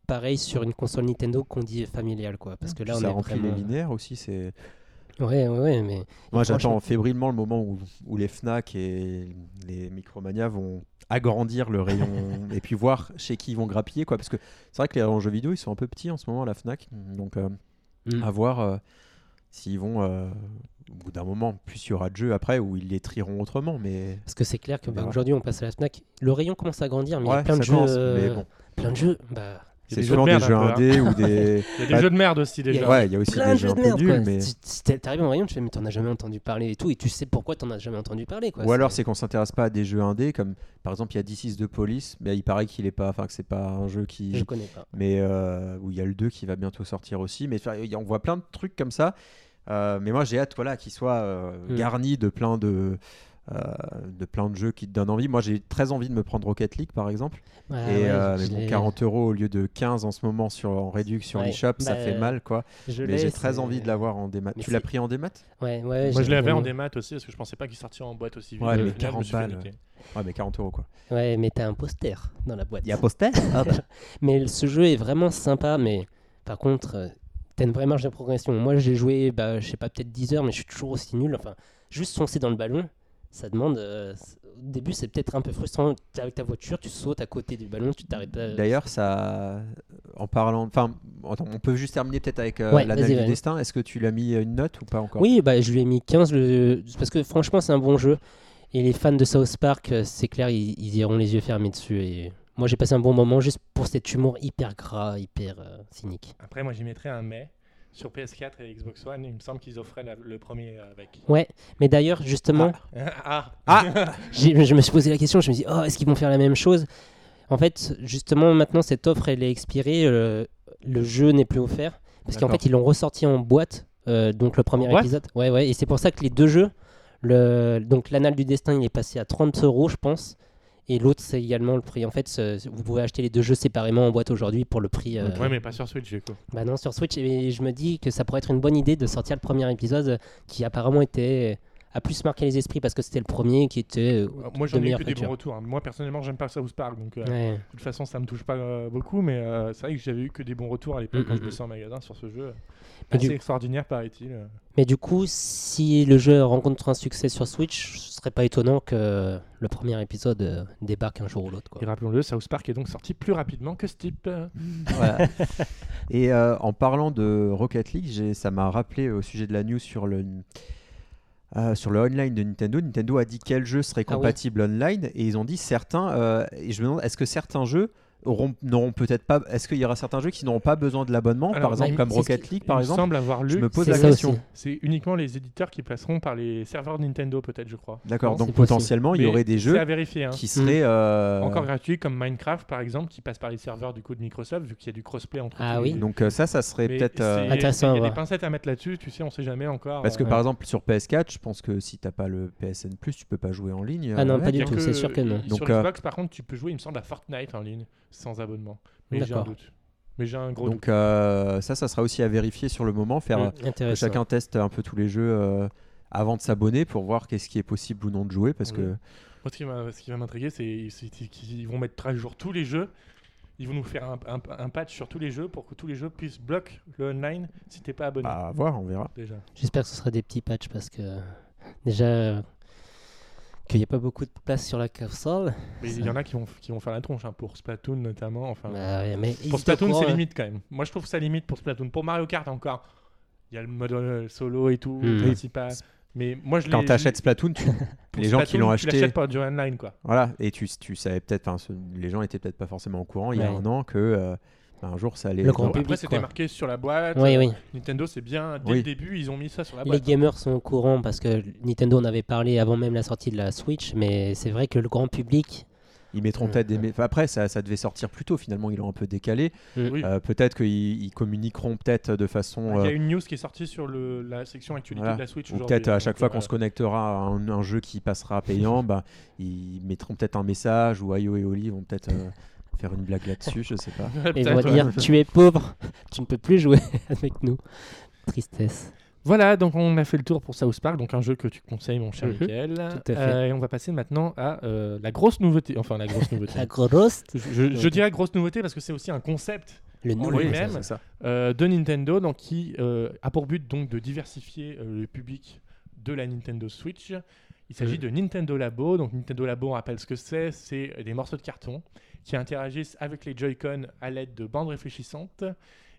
pareil sur une console Nintendo qu'on dit familiale. Quoi. Parce que là Puis on ça est remplit vraiment... les linéaires aussi c'est Ouais, ouais, ouais, mais Moi, j'attends fébrilement le moment où, où les Fnac et les Micromania vont agrandir le rayon et puis voir chez qui ils vont grappiller quoi parce que c'est vrai que les rayons jeux vidéo ils sont un peu petits en ce moment la Fnac donc euh, Mm. à voir euh, s'ils vont euh, au bout d'un moment plus il y aura de jeux après où ils les trieront autrement mais Parce que c'est clair que bah, voilà. aujourd'hui on passe à la Fnac. Le rayon commence à grandir, mais il y a plein de jeux. commence, mais bon Plein de jeux. Bah, Il y a c'est des jeux de souvent des jeux hein. indés ou des Il y a des jeux de merde aussi déjà. ouais il y a aussi des de jeux un de peu merde. nuls mais T'arrives en rayon, tu fais mais t'en as jamais entendu parler et tout, et tu sais pourquoi t'en as jamais entendu parler. Quoi. Ou alors c'est qu'on s'intéresse pas à des jeux indés comme par exemple il y a D6 de police mais il paraît qu'il est pas enfin que c'est pas un jeu qui Je connais pas. mais euh, où il y a le 2 qui va bientôt sortir aussi. Mais on voit plein de trucs comme ça. Euh, mais moi, j'ai hâte voilà, qu'il soit euh, Mm. garni de plein de, euh, de plein de jeux qui te donnent envie. Moi, j'ai très envie de me prendre Rocket League, par exemple. Ah et ouais, euh, je mais bon, l'ai- 40 euros au lieu de 15 en ce moment sur, en réduction sur Ouais. l'eShop, ça Bah, fait mal, quoi. je Mais j'ai très envie de l'avoir en démat. Tu l'as pris en démat? Ouais, ouais, Moi je l'avais en démat aussi parce que je pensais pas qu'il sortirait en boîte aussi vite. Ouais, mais final, je me 40 suis fait balles. niquer. Ouais, mais 40 euros, quoi. Ouais, mais t'as un poster dans la boîte. Il y a poster? Mais ce jeu est vraiment sympa, mais par contre, euh, t'as une vraie marge de progression. Moi, j'ai joué, bah, je sais pas, peut-être 10 heures, mais je suis toujours aussi nul. Enfin, juste foncer dans le ballon, ça demande. euh, au début, c'est peut-être un peu frustrant. T'es avec ta voiture, tu sautes à côté du ballon, tu t'arrêtes pas. D'ailleurs, ça, en parlant, enfin, on peut juste terminer peut-être avec euh, Ouais, l'analyse du destin. Est-ce que tu l'as mis une note ou pas encore? Oui, bah, je lui ai mis 15 le- parce que franchement, c'est un bon jeu. Et les fans de South Park, euh, c'est clair, ils, ils iront les yeux fermés dessus. Et moi, j'ai passé un bon moment juste pour cet humour hyper gras, hyper euh, cynique. Après, moi j'y mettrais un mais. Sur PS4 et Xbox One, il me semble qu'ils offraient la- le premier avec. Ouais, mais d'ailleurs, justement, Ah, Ah j'ai- je me suis posé la question, je me suis dit, oh, est-ce qu'ils vont faire la même chose? En fait, justement, maintenant, cette offre, elle est expirée, euh, le jeu n'est plus offert, parce qu'en D'accord. fait, ils l'ont ressorti en boîte, euh, donc le premier En boîte? épisode. Ouais, ouais, et c'est pour ça que les deux jeux, le, donc l'anal du destin, il est passé à 30 euros, je pense, Et l'autre, c'est également le prix. En fait, vous pouvez acheter les deux jeux séparément en boîte aujourd'hui pour le prix. euh, Ouais, mais pas sur Switch, du coup. Bah non, sur Switch. Et je me dis que ça pourrait être une bonne idée de sortir le premier épisode qui apparemment était a plus marqué les esprits parce que c'était le premier qui était. euh, Euh, Moi, j'en ai eu que des bons retours. hein. Moi, personnellement, j'aime pas South Park, donc euh, Ouais. de toute façon, ça me touche pas euh, beaucoup. Mais euh, c'est vrai que j'avais eu que des bons retours à l'époque Mm, quand mm, je mm. bossais en magasin sur ce jeu. Et Assez du- extraordinaire, paraît-il. Mais du coup, si le jeu rencontre un succès sur Switch, ce serait pas étonnant que le premier épisode débarque un jour ou l'autre. Et rappelons-le, South Park est donc sorti plus rapidement que Steep. Voilà. Et euh, en parlant de Rocket League, ça m'a rappelé au sujet de la news sur le, euh, sur le online de Nintendo. Nintendo a dit quel jeu serait Ah compatible online et ils ont dit certains. euh, et je me demande, est-ce que certains jeux n'auront peut-être pas. Est-ce qu'il y aura certains jeux qui n'auront pas besoin de l'abonnement, par exemple comme Rocket League, par exemple semble avoir Je lu. me pose la question. C'est uniquement les éditeurs qui passeront par les serveurs Nintendo, peut-être, je crois. D'accord, donc potentiellement il y aurait des jeux à vérifier. hein. qui seraient. euh, Encore gratuits, comme Minecraft, par exemple, qui passe par les serveurs du coup de Microsoft, vu qu'il y a du crossplay entre Ah oui. les- Donc euh, ça, ça serait peut-être. euh, Intéressant Il à y a des pincettes à mettre là-dessus, tu sais, on sait jamais encore. Parce que par exemple sur PS4, je pense que si t'as pas le PSN Plus, tu peux pas jouer en ligne. Ah non, pas du tout, c'est sûr que non. Sur Donc, Xbox, par contre, tu peux jouer, il me semble, à Fortnite en ligne, sans abonnement. Mais j'ai un doute. Mais j'ai un gros Donc euh, ça, ça sera aussi à vérifier sur le moment, faire Mm. euh, que chacun teste un peu tous les jeux euh, avant de s'abonner pour voir qu'est-ce qui est possible ou non de jouer, parce Oui. que Moi, ce qui m'a- ce qui va m'intriguer, c'est qu'ils vont mettre à jour tous les jeux. Ils vont nous faire un, un- un patch sur tous les jeux pour que tous les jeux puissent bloquer le online si t'es pas abonné. bah, à voir, on verra. Déjà. J'espère que ce sera des petits patchs parce que déjà euh, qu'il n'y a pas beaucoup de place sur la console. Mais il y en a qui vont, qui vont faire la tronche, hein, pour Splatoon notamment. Enfin, Bah ouais, mais ils pour Splatoon, c'est limite quand même. Moi, je trouve ça limite pour Splatoon. Pour Mario Kart, encore, il y a le mode euh, solo et tout, le principal. Mais moi, je Quand tu achètes Splatoon, tu- les gens qui l'ont tu acheté, l'achètes pas du online, quoi. voilà, et tu, tu savais peut-être, les gens étaient peut-être pas forcément au courant il y a un an que euh, un jour ça allait. Le grand public, après, c'était quoi. marqué sur la boîte. Oui, Euh, oui. Nintendo, c'est bien. Dès Oui. le début, ils ont mis ça sur la Les boîte. gamers sont au courant parce que Nintendo en avait parlé avant même la sortie de la Switch, mais c'est vrai que le grand public. Ils mettront peut-être des. enfin, après, ça, ça devait sortir plus tôt. Finalement, ils l'ont un peu décalé. Oui. Euh, peut-être qu'ils ils communiqueront peut-être de façon. Il y a euh, une news qui est sortie sur le, la section actualité Voilà. de la Switch Ou peut-être à chaque fois euh, qu'on se connectera à un, un jeu qui passera payant, bah, ils mettront peut-être un message ou Ayo et Oli vont peut-être euh, faire une blague là-dessus, je sais pas. Et peut-être, on va ouais. dire Tu es pauvre, tu ne peux plus jouer avec nous. Tristesse. Voilà, donc on a fait le tour pour South Park, donc un jeu que tu conseilles, mon cher Mhm. Michael. Tout à fait. Euh, et on va passer maintenant à euh, la grosse nouveauté. Enfin, la grosse nouveauté. La grosse. je, je- je dirais grosse nouveauté parce que c'est aussi un concept Le nom lui-même. euh, de Nintendo donc, qui euh, a pour but donc de diversifier euh, le public de la Nintendo Switch. Il s'agit de Nintendo Labo. Donc Nintendo Labo, on rappelle ce que c'est. C'est des morceaux de carton qui interagissent avec les Joy-Con à l'aide de bandes réfléchissantes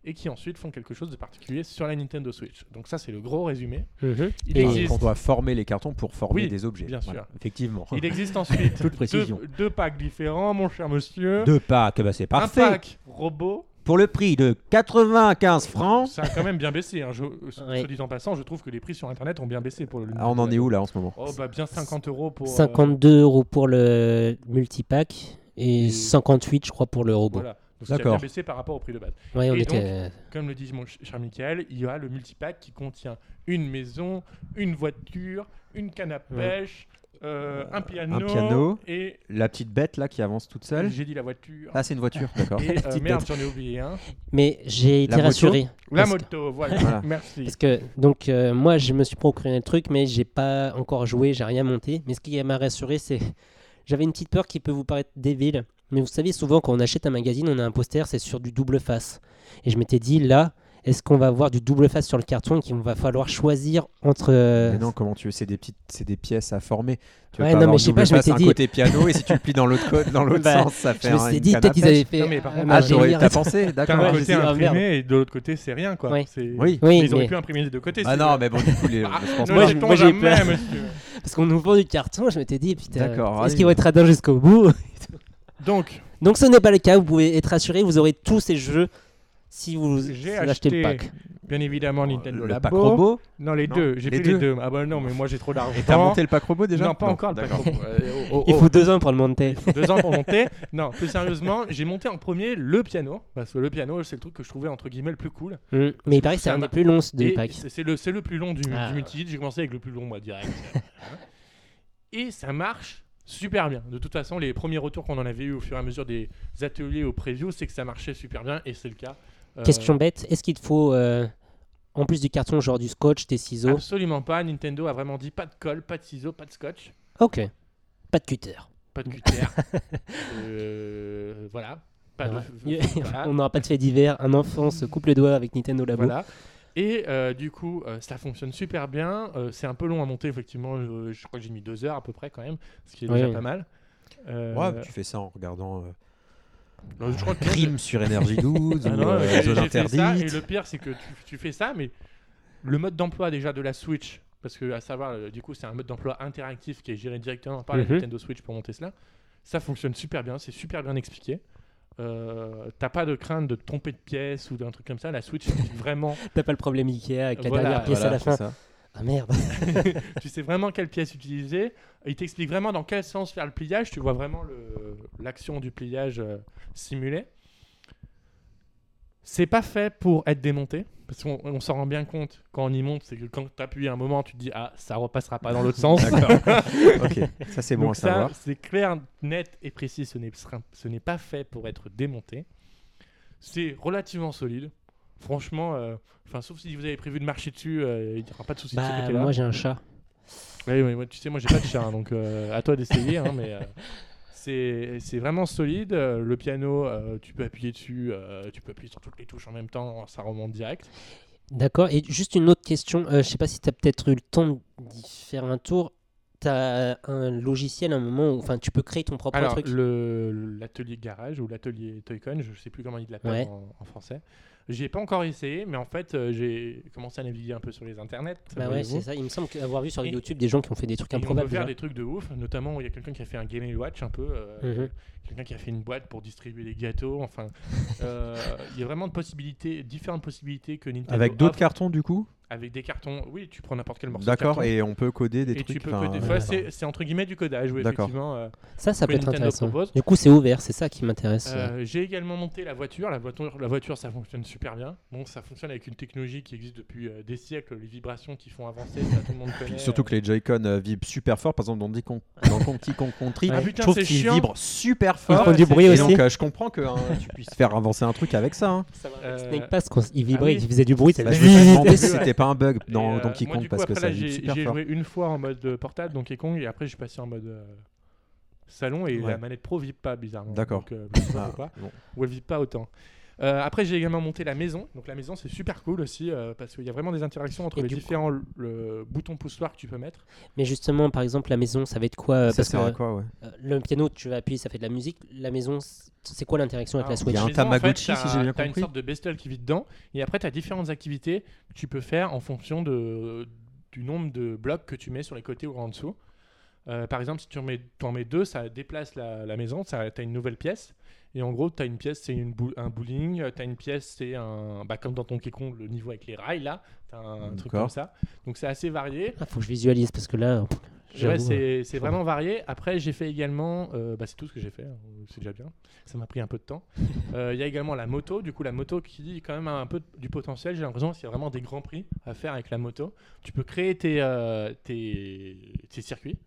et qui ensuite font quelque chose de particulier sur la Nintendo Switch. Donc ça, c'est le gros résumé. Mhm. Il Et- existe On doit former les cartons pour former Oui, des objets. bien Voilà, sûr. effectivement. Il existe ensuite Toute précision. deux, deux packs différents, mon cher monsieur. Deux packs, bah, c'est un parfait. pack robot. Pour le prix de 95 francs. Ça a quand même bien baissé. Hein. Je, Oui. Soit dit en passant, je trouve que les prix sur Internet ont bien baissé pour le. Ah, on en est où là en ce moment Oh bah bien 50 euros pour. euh, 52 euros pour le multipack et Et- 58, je crois, pour le robot. Voilà. Donc ça a bien baissé par rapport au prix de base. Ouais, on Et était. Comme le dit mon ch- cher Michael, il y a le multipack qui contient une maison, une voiture, une canne à pêche, euh, un, piano piano. et. La petite bête là qui avance toute seule. J'ai dit la voiture. Ah, c'est une voiture, d'accord. et euh, petite merde, bête. j'en ai oublié un. Mais j'ai été rassuré. La que- moto, voilà. Voilà. Merci. Parce que donc euh, moi je me suis procuré le truc mais j'ai pas encore joué, j'ai rien monté. Mais ce qui m'a rassuré c'est j'avais une petite peur qui peut vous paraître débile, mais vous savez souvent quand on achète un magazine on a un poster c'est sur du double face. Et je m'étais dit là est-ce qu'on va avoir du double face sur le carton qu'il va falloir choisir entre euh, Mais non, comment tu veux C'est des petites, c'est des pièces à former. Tu Ouais, pas non, avoir mais je sais pas, je m'étais dit- côté piano et si tu le plies dans l'autre co- dans l'autre Bah, sens, ça fait je me suis dit peut-être ils avaient fait Non, mais par contre- Ah, ingénieur. t'aurais- t'as pensé, d'accord. un Ouais, côté ah, imprimé et de l'autre côté c'est rien quoi. C'est- Oui. Mais ils auraient pu imprimer des deux côtés. Ah non, mais bon, du coup, les, Ah, je pense ne Moi, pas. j'ai- peur. monsieur. parce qu'on nous vend du carton, je m'étais dit putain D'accord, est-ce qu'ils vont être radins jusqu'au bout? Donc, Donc ce n'est pas le cas, vous pouvez être assuré, vous aurez tous ces jeux si vous J'ai achetez le pack. bien évidemment Nintendo le Labo. pack robot. Non, les Non, deux. J'ai les pris les deux. Ah bah non, mais moi j'ai trop d'argent. Et t'as monté le pack robot déjà Non, pas encore le pack d'accord. robot. Euh, oh, oh, Il oh. faut deux ans pour le monter. Il faut deux ans pour monter. Non, plus sérieusement, j'ai monté en premier le piano. Parce que le piano, c'est le truc que je trouvais entre guillemets le plus cool. Mm. Mais il paraît que c'est un des plus longs Et pack. c'est le, c'est le plus long du, Ah. du multi J'ai commencé avec le plus long, moi, direct. Hein. Et ça marche super bien. De toute façon, les premiers retours qu'on en avait eu au fur et à mesure des ateliers au preview, c'est que ça marchait super bien et c'est le cas. Euh, Question bête, est-ce qu'il te faut, euh, en plus du carton, genre du scotch, des ciseaux Absolument pas. Nintendo a vraiment dit pas de colle, pas de ciseaux, pas de scotch, Ok. Pas de cutter. pas de cutter. Euh, voilà. Pas de- voilà. On n'aura pas de fait d'hiver. Un enfant se coupe le doigt avec Nintendo Labo. Voilà. Et euh, du coup, euh, ça fonctionne super bien. Euh, c'est un peu long à monter, effectivement. Je, je crois que j'ai mis deux heures à peu près quand même, ce qui est Oui, déjà oui. pas mal. Euh, Ouais, tu fais ça en regardant euh, non, je crois que Crime sur énergie 12 Ah ou non, euh, j'ai- Zone j'ai fait ça, et interdite. le pire, c'est que tu, tu fais ça, mais le mode d'emploi déjà de la Switch, parce que à savoir, euh, du coup, c'est un mode d'emploi interactif qui est géré directement par la Mhm. Nintendo Switch pour monter cela. Ça fonctionne super bien, c'est super bien expliqué. Euh, T'as pas de crainte de te tromper de pièce ou d'un truc comme ça. La Switch explique vraiment, T'as pas le problème Ikea avec la Voilà, dernière pièce Voilà, à la c'est fin. ça. Ah merde. tu sais vraiment quelle pièce utiliser. Il t'explique vraiment dans quel sens faire le pliage. Tu vois vraiment l'action du pliage euh, simulée. C'est pas fait pour être démonté. Parce qu'on on s'en rend bien compte quand on y monte. C'est que quand tu appuies un moment, tu te dis Ah, ça repassera pas dans l'autre sens. Ok, ça c'est bon Donc à ça, savoir. c'est clair, net et précis. Ce n'est pas fait pour être démonté. C'est relativement solide. Franchement, euh, enfin, sauf si vous avez prévu de marcher dessus, euh, il n'y aura pas de souci Bah, moi j'ai un chat. Oui, oui, moi, tu sais, moi j'ai pas de chat, hein, donc euh, à toi d'essayer. hein, mais c'est vraiment solide. Le piano, euh, tu peux appuyer dessus, euh, tu peux appuyer sur toutes les touches en même temps, ça remonte direct. D'accord. Et juste une autre question. euh, je sais pas si tu as peut-être eu le temps d'y faire un tour. Tu as un logiciel à un moment où enfin, tu peux créer ton propre Alors, truc. l'atelier garage ou l'atelier Toycon, je sais plus comment il l'appelle Ouais. en, en français. J'y ai pas encore essayé, mais en fait, euh, j'ai commencé à naviguer un peu sur les internets. Bah ouais, c'est ça. Il me semble avoir vu sur Et- YouTube des gens qui ont fait des trucs Et on peut improbables. faire des trucs de ouf, notamment il y a quelqu'un qui a fait un Game Watch un peu, euh, Mhm. quelqu'un qui a fait une boîte pour distribuer des gâteaux, enfin, euh, il y a vraiment de possibilités, différentes possibilités que Nintendo Avec d'autres cartons du coup? Avec des cartons. Oui, tu prends n'importe quel morceau. D'accord, et on peut coder des et trucs. tu peux coder. ouais, Ouais, d'accord. c'est entre guillemets du codage, oui, D'accord. effectivement. euh, Ça, ça peut être Nintendo intéressant. propose. Du coup, c'est ouvert, c'est ça qui m'intéresse. Euh, J'ai également monté la voiture. La voiture, la voiture, ça fonctionne super bien. Bon, ça fonctionne avec une technologie qui existe depuis euh, des siècles, les vibrations qui font avancer, ça tout le monde connaît. Puis surtout que les Joy-Con euh, vibrent super fort. Par exemple, dans Kong, dans Donkey Kong Country, Ah je putain, trouve c'est qu'ils vibrent super Ils fort. font du bruit Et aussi. donc, euh, je comprends que hein, tu puisses faire avancer un truc avec ça. hein. Euh, Snake Pass, il vibrait, ah oui. il faisait du bruit. Bah, je me si c'était pas un bug dans euh, Donkey Kong parce que ça j'ai super j'ai joué une fois en mode euh, portable Donkey Kong et après je suis passé en mode euh, salon et Ouais. la manette pro vibre pas bizarrement. D'accord. Euh, Ah, bon. Ou elle vibre pas autant. Euh, après j'ai également monté la maison. Donc la maison c'est super cool aussi euh, parce qu'il y a vraiment des interactions entre Et les coup- différents le, boutons poussoirs que tu peux mettre. Mais justement, par exemple, la maison, ça va être quoi euh, Ça Parce sert à quoi, ouais euh, le piano, tu vas appuyer, ça fait de la musique. La maison, c'est quoi l'interaction avec la Alors, Switch Il y a un en fait, Tamagotchi, t'as- si j'ai bien une compris. sorte de bestiole qui vit dedans et après tu as différentes activités que tu peux faire en fonction de, du nombre de blocs que tu mets sur les côtés ou en dessous. Euh, par exemple, si tu en mets deux, ça déplace la, la maison, tu as une nouvelle pièce. Et en gros, tu as une pièce, c'est bou- un bowling, tu as une pièce, c'est un. Bah, comme dans ton Kong, le niveau avec les rails, là, tu as un truc comme ça. Donc c'est assez varié. Ah, faut que je visualise parce que là, Ouais, euh, c'est c'est vraiment varié. Après, j'ai fait également, euh, bah, c'est tout ce que j'ai fait, hein, c'est déjà bien. Ça m'a pris un peu de temps. Euh, Il y a également la moto, du coup la moto qui dit quand même un peu du potentiel. J'ai l'impression qu'il y a vraiment des grands prix à faire avec la moto. Tu peux créer tes, euh, tes, tes circuits.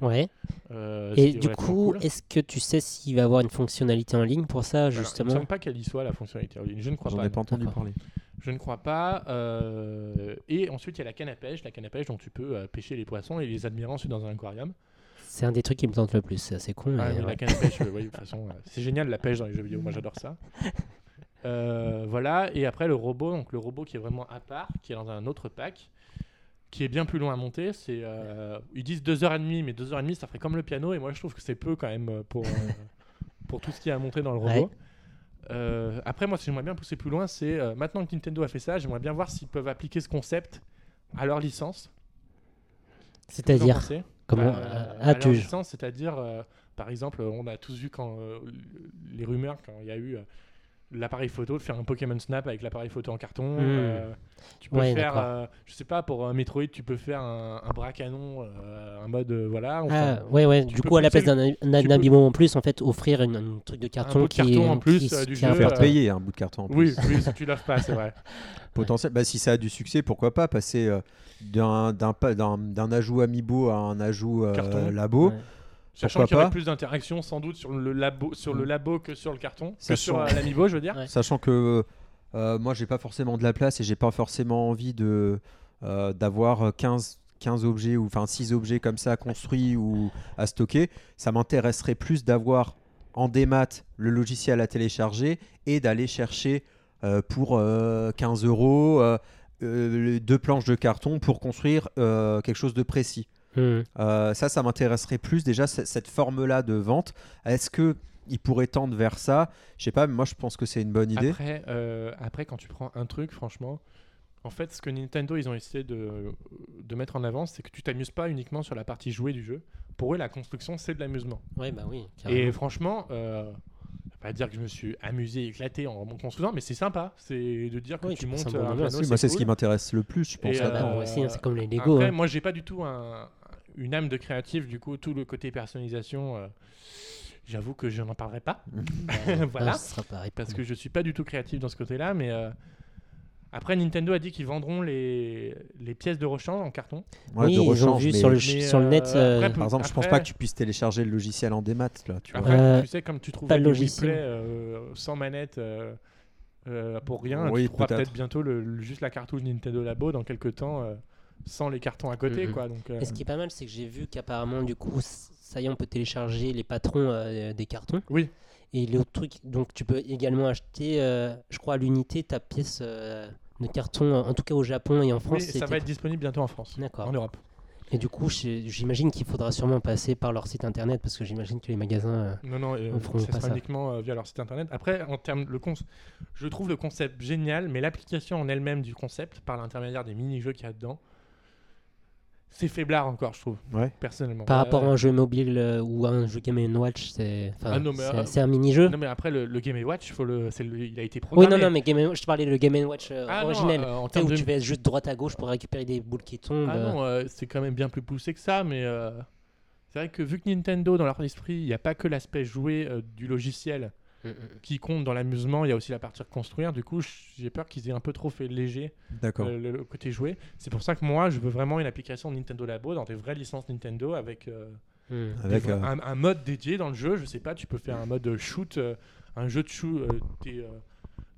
Ouais. euh, Et du coup, cool. est-ce que tu sais s'il va y avoir une fonctionnalité en ligne pour ça, Alors, il me justement semble pas qu'elle y soit la fonctionnalité en ligne. Je ne crois J'en pas. ai pas entendu parler. Je ne crois pas. euh, Et ensuite, il y a la canne à pêche. La canne à pêche dont tu peux euh, pêcher les poissons et les admirer ensuite dans un aquarium. C'est un des trucs qui me tente le plus. C'est assez con. Ah mais oui, ouais. la canne à pêche, oui, de toute façon, c'est génial la pêche dans les jeux vidéo, moi j'adore ça. Euh, voilà, et après le robot, donc le robot qui est vraiment à part, qui est dans un autre pack, qui est bien plus long à monter. C'est, euh, ils disent 2h30, mais 2h30 ça ferait comme le piano, et moi je trouve que c'est peu quand même euh, pour, euh, pour tout ce qui est à monter dans le robot. Ouais. Euh, après, moi, si j'aimerais bien pousser plus loin, c'est maintenant que Nintendo a fait ça, j'aimerais bien voir s'ils peuvent appliquer ce concept à leur licence. C'est-à-dire, comment bah, euh, à Ah, leur licence, c'est-à-dire, par exemple, on a tous vu quand les rumeurs, quand il y a eu l'appareil photo, de faire un Pokémon Snap avec l'appareil photo en carton. Hmm. euh, tu peux Ouais, faire, euh, je sais pas, pour un Metroid, tu peux faire un, un bras canon, euh, un mode, euh, voilà. Ah, ouais, ouais. Du coup, à la place d'un un tu peux- en plus, en fait, offrir une, un truc de carton bout de qui carton en plus, qui- euh, du qui jeu, euh, Faire payer un bout de carton en oui, plus. oui, si tu l'offres pas, c'est vrai. Potentiel. Bah, si ça a du succès, pourquoi pas passer euh, d'un ajout amiibo à un ajout euh, Carton. labo. Ouais. Sachant qu'il y aurait plus d'interaction sans doute sur le labo, sur le Mm. labo que sur le carton, que Sachant- sur euh, l'amiibo, je veux dire. Ouais. Sachant que euh, moi, j'ai pas forcément de la place et j'ai pas forcément envie de euh, d'avoir 15, 15 objets ou enfin 6 objets comme ça construits ou à stocker. Ça m'intéresserait plus d'avoir en démat le logiciel à télécharger et d'aller chercher euh, pour euh, 15 euros euh, euh, les deux planches de carton pour construire euh, quelque chose de précis. Hmm. Euh, ça, ça m'intéresserait plus déjà cette forme-là de vente. Est-ce que il pourrait tendre vers ça? Je sais pas, mais moi je pense que c'est une bonne idée. Après, euh, après, quand tu prends un truc, franchement, en fait, ce que Nintendo ils ont essayé de, de mettre en avant, c'est que tu t'amuses pas uniquement sur la partie jouée du jeu. Pour eux, la construction, c'est de l'amusement. Ouais, bah oui. Et franchement, euh, pas dire que je me suis amusé, éclaté en construisant, mais c'est sympa. C'est de dire que Oui, tu montes un bon un Oui, c'est ce qui m'intéresse le plus, je pense. Ah bah, là-dedans. moi aussi, hein, c'est comme les Lego. Après, hein. moi, j'ai pas du tout un- une âme de créatif, du coup, tout le côté personnalisation, euh, j'avoue que je n'en parlerai pas. Ouais, voilà. ah, ce sera pareil. parce que je suis pas du tout créatif dans ce côté-là, mais euh, après Nintendo a dit qu'ils vendront les, les pièces de rechange en carton. Ouais, oui, de ils ont rechange, vu mais- sur le, mais, sur le euh, net. euh, après, Par exemple, je pense Après- pas que tu puisses télécharger le logiciel en démat. Là, tu vois. Après, Euh, tu sais, comme tu trouves le logiciel. Play, euh, sans manette euh, euh, pour rien, Oui, tu peut-être. bientôt le, le- juste la cartouche Nintendo Labo dans quelques temps, euh, sans les cartons à côté, Mhm. quoi. Donc, euh, Et ce qui est pas mal, c'est que j'ai vu qu'apparemment, du coup, ça y est, on peut télécharger les patrons euh, des cartons. Oui. Et l'autre truc, donc tu peux également acheter, euh, je crois, à l'unité ta pièce euh, de carton, en tout cas au Japon et en oui, France. ça c'était- va être disponible bientôt en France, D'accord. en Europe. Et du coup, j'imagine qu'il faudra sûrement passer par leur site internet parce que j'imagine que les magasins. Non, non, euh, ça pas sera ça. uniquement euh, via leur site internet. Après, en termes le cons- je trouve le concept génial, mais l'application en elle-même du concept, par l'intermédiaire des mini-jeux qu'il y a dedans, c'est faiblard encore, je trouve, Ouais. personnellement. Par Euh, rapport à un jeu mobile euh, ou à un jeu Game Watch, c'est Ah non, euh, c'est un mini-jeu. Non, mais après, le, le Game Watch, faut le, c'est le- il a été Oui, programmé. non, non, mais Game je te parlais le Game Watch euh, Ah non, originel. euh, en termes où de- tu vas juste droite à gauche pour récupérer des boules qui tombent. Ah euh, non, euh, c'est quand même bien plus poussé que ça, mais euh, c'est vrai que vu que Nintendo, dans leur esprit, il n'y a pas que l'aspect joué euh, du logiciel qui compte dans l'amusement, il y a aussi la partie reconstruire. Du coup, j'ai peur qu'ils aient un peu trop fait léger euh, le, le côté joué. C'est pour ça que moi, je veux vraiment une application Nintendo Labo dans des vraies licences Nintendo avec, euh, Mm. Avec des- euh, un, un mode dédié dans le jeu. Je sais pas, tu peux faire un mode shoot, euh, un jeu de shoot.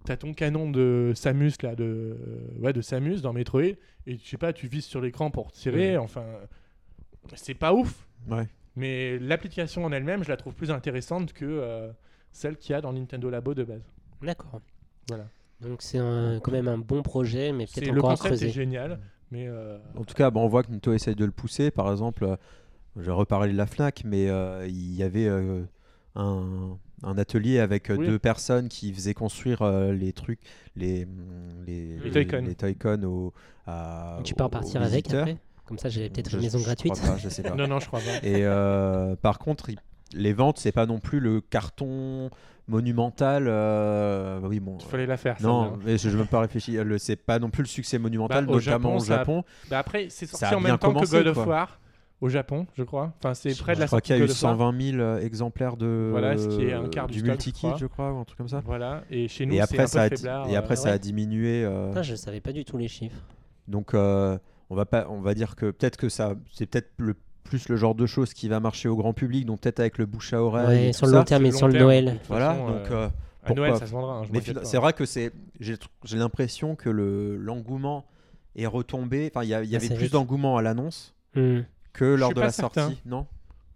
T'as ton canon de Samus là, de ouais de Samus dans Metroid et je sais pas, tu vises sur l'écran pour tirer. Enfin, c'est pas ouf. ouais. Mais l'application en elle-même, je la trouve plus intéressante que euh, celle qu'il y a dans Nintendo Labo de base. D'accord. Voilà. Donc c'est un- quand même un bon projet, mais peut-être le encore à concept est creuser. génial, mais euh, En tout cas, bon, on voit que Nintendo essaye de le pousser. Par exemple, euh, je vais reparler de la Fnac, mais euh, il y avait euh, un, un atelier avec Oui. deux personnes qui faisaient construire euh, les trucs, les, les, Les Toy-Con. les Toy-Con au, à- Tu peux repartir avec après? Comme ça, j'ai peut-être une maison je gratuite. crois pas, je sais pas. non non, je crois pas. Et euh, par contre, il- les ventes, c'est pas non plus le carton monumental. euh, oui, bon. Il fallait la faire. non, mais je n'ai même pas réfléchi. C'est pas non plus le succès monumental, Bah, au notamment Japon, au ça a- Japon. Bah après, c'est sorti en même temps commencé, que God of. War au Japon, je crois. Enfin, c'est Je près de la Je crois qu'il y a eu God of War. 120 000 euh, exemplaires de Voilà, ce qui est un quart du multi-kit, je crois. je crois, ou un truc comme ça. Voilà, et chez nous, Et c'est après, un ça a, faiblard. et après euh, ça a diminué. euh, Putain, je savais pas du tout les chiffres. donc, on va pas, on va dire que peut-être que ça, c'est peut-être le plus le genre de choses qui va marcher au grand public, donc peut-être avec le bouche à oreille. Ouais, et sur le ça. long terme et sur le Noël. Voilà, façon, donc. euh, euh, à Noël, ça se vendra. hein, je Mais c'est vrai que c'est, j'ai j'ai l'impression que le l'engouement est retombé. Enfin, il y, a- il y Ah, avait plus d'engouement à l'annonce Hmm. que lors de la certain. sortie, non?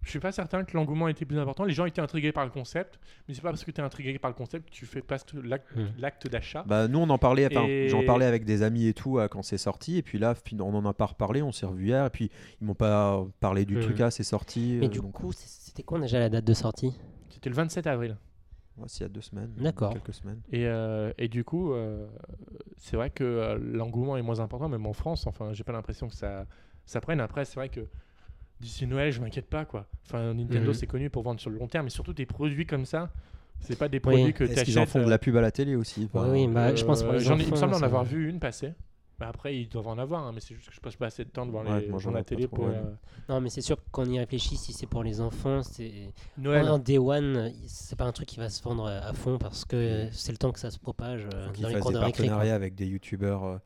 Je suis pas certain que l'engouement était plus important. Les gens étaient intrigués par le concept, mais c'est pas parce que tu es intrigué par le concept que tu fais pas l'acte Hmm. l'acte d'achat. Bah nous on en parlait, enfin Et- j'en parlais avec des amis et tout euh, quand c'est sorti et puis là on en a pas reparlé, on s'est revu hier et puis ils m'ont pas parlé du Mhm. truc là, c'est sorti. Mais euh, du donc, coup, c'était quoi déjà la date de sortie? C'était le 27 avril. ouais, c'est il y a deux semaines, D'accord. quelques semaines. Et, euh, et du coup, euh, c'est vrai que l'engouement est moins important, même en France. Enfin, j'ai pas l'impression que ça, ça prenne. Après, c'est vrai que d'ici Noël, je m'inquiète pas. quoi. Enfin, Nintendo, Mhm. c'est connu pour vendre sur le long terme, mais surtout des produits comme ça. C'est pas des Oui. produits que tu Est-ce qu'ils en font de la pub à la télé aussi Oui, oui, bah, je pense pour les J'en ai- il me enfants, semble en avoir vu une passer. Bah, après, ils doivent en avoir, hein, mais c'est juste que je passe pas assez de temps devant Ouais, les, j'en devant la télé pour ouais. euh, Non, mais c'est sûr que quand on y réfléchit, si c'est pour les enfants, c'est Noël. en Day One, c'est pas un truc qui va se vendre à fond parce que c'est le temps que ça se propage euh, dans les cours des de récré. quoi. partenariats avec des youtubeurs euh,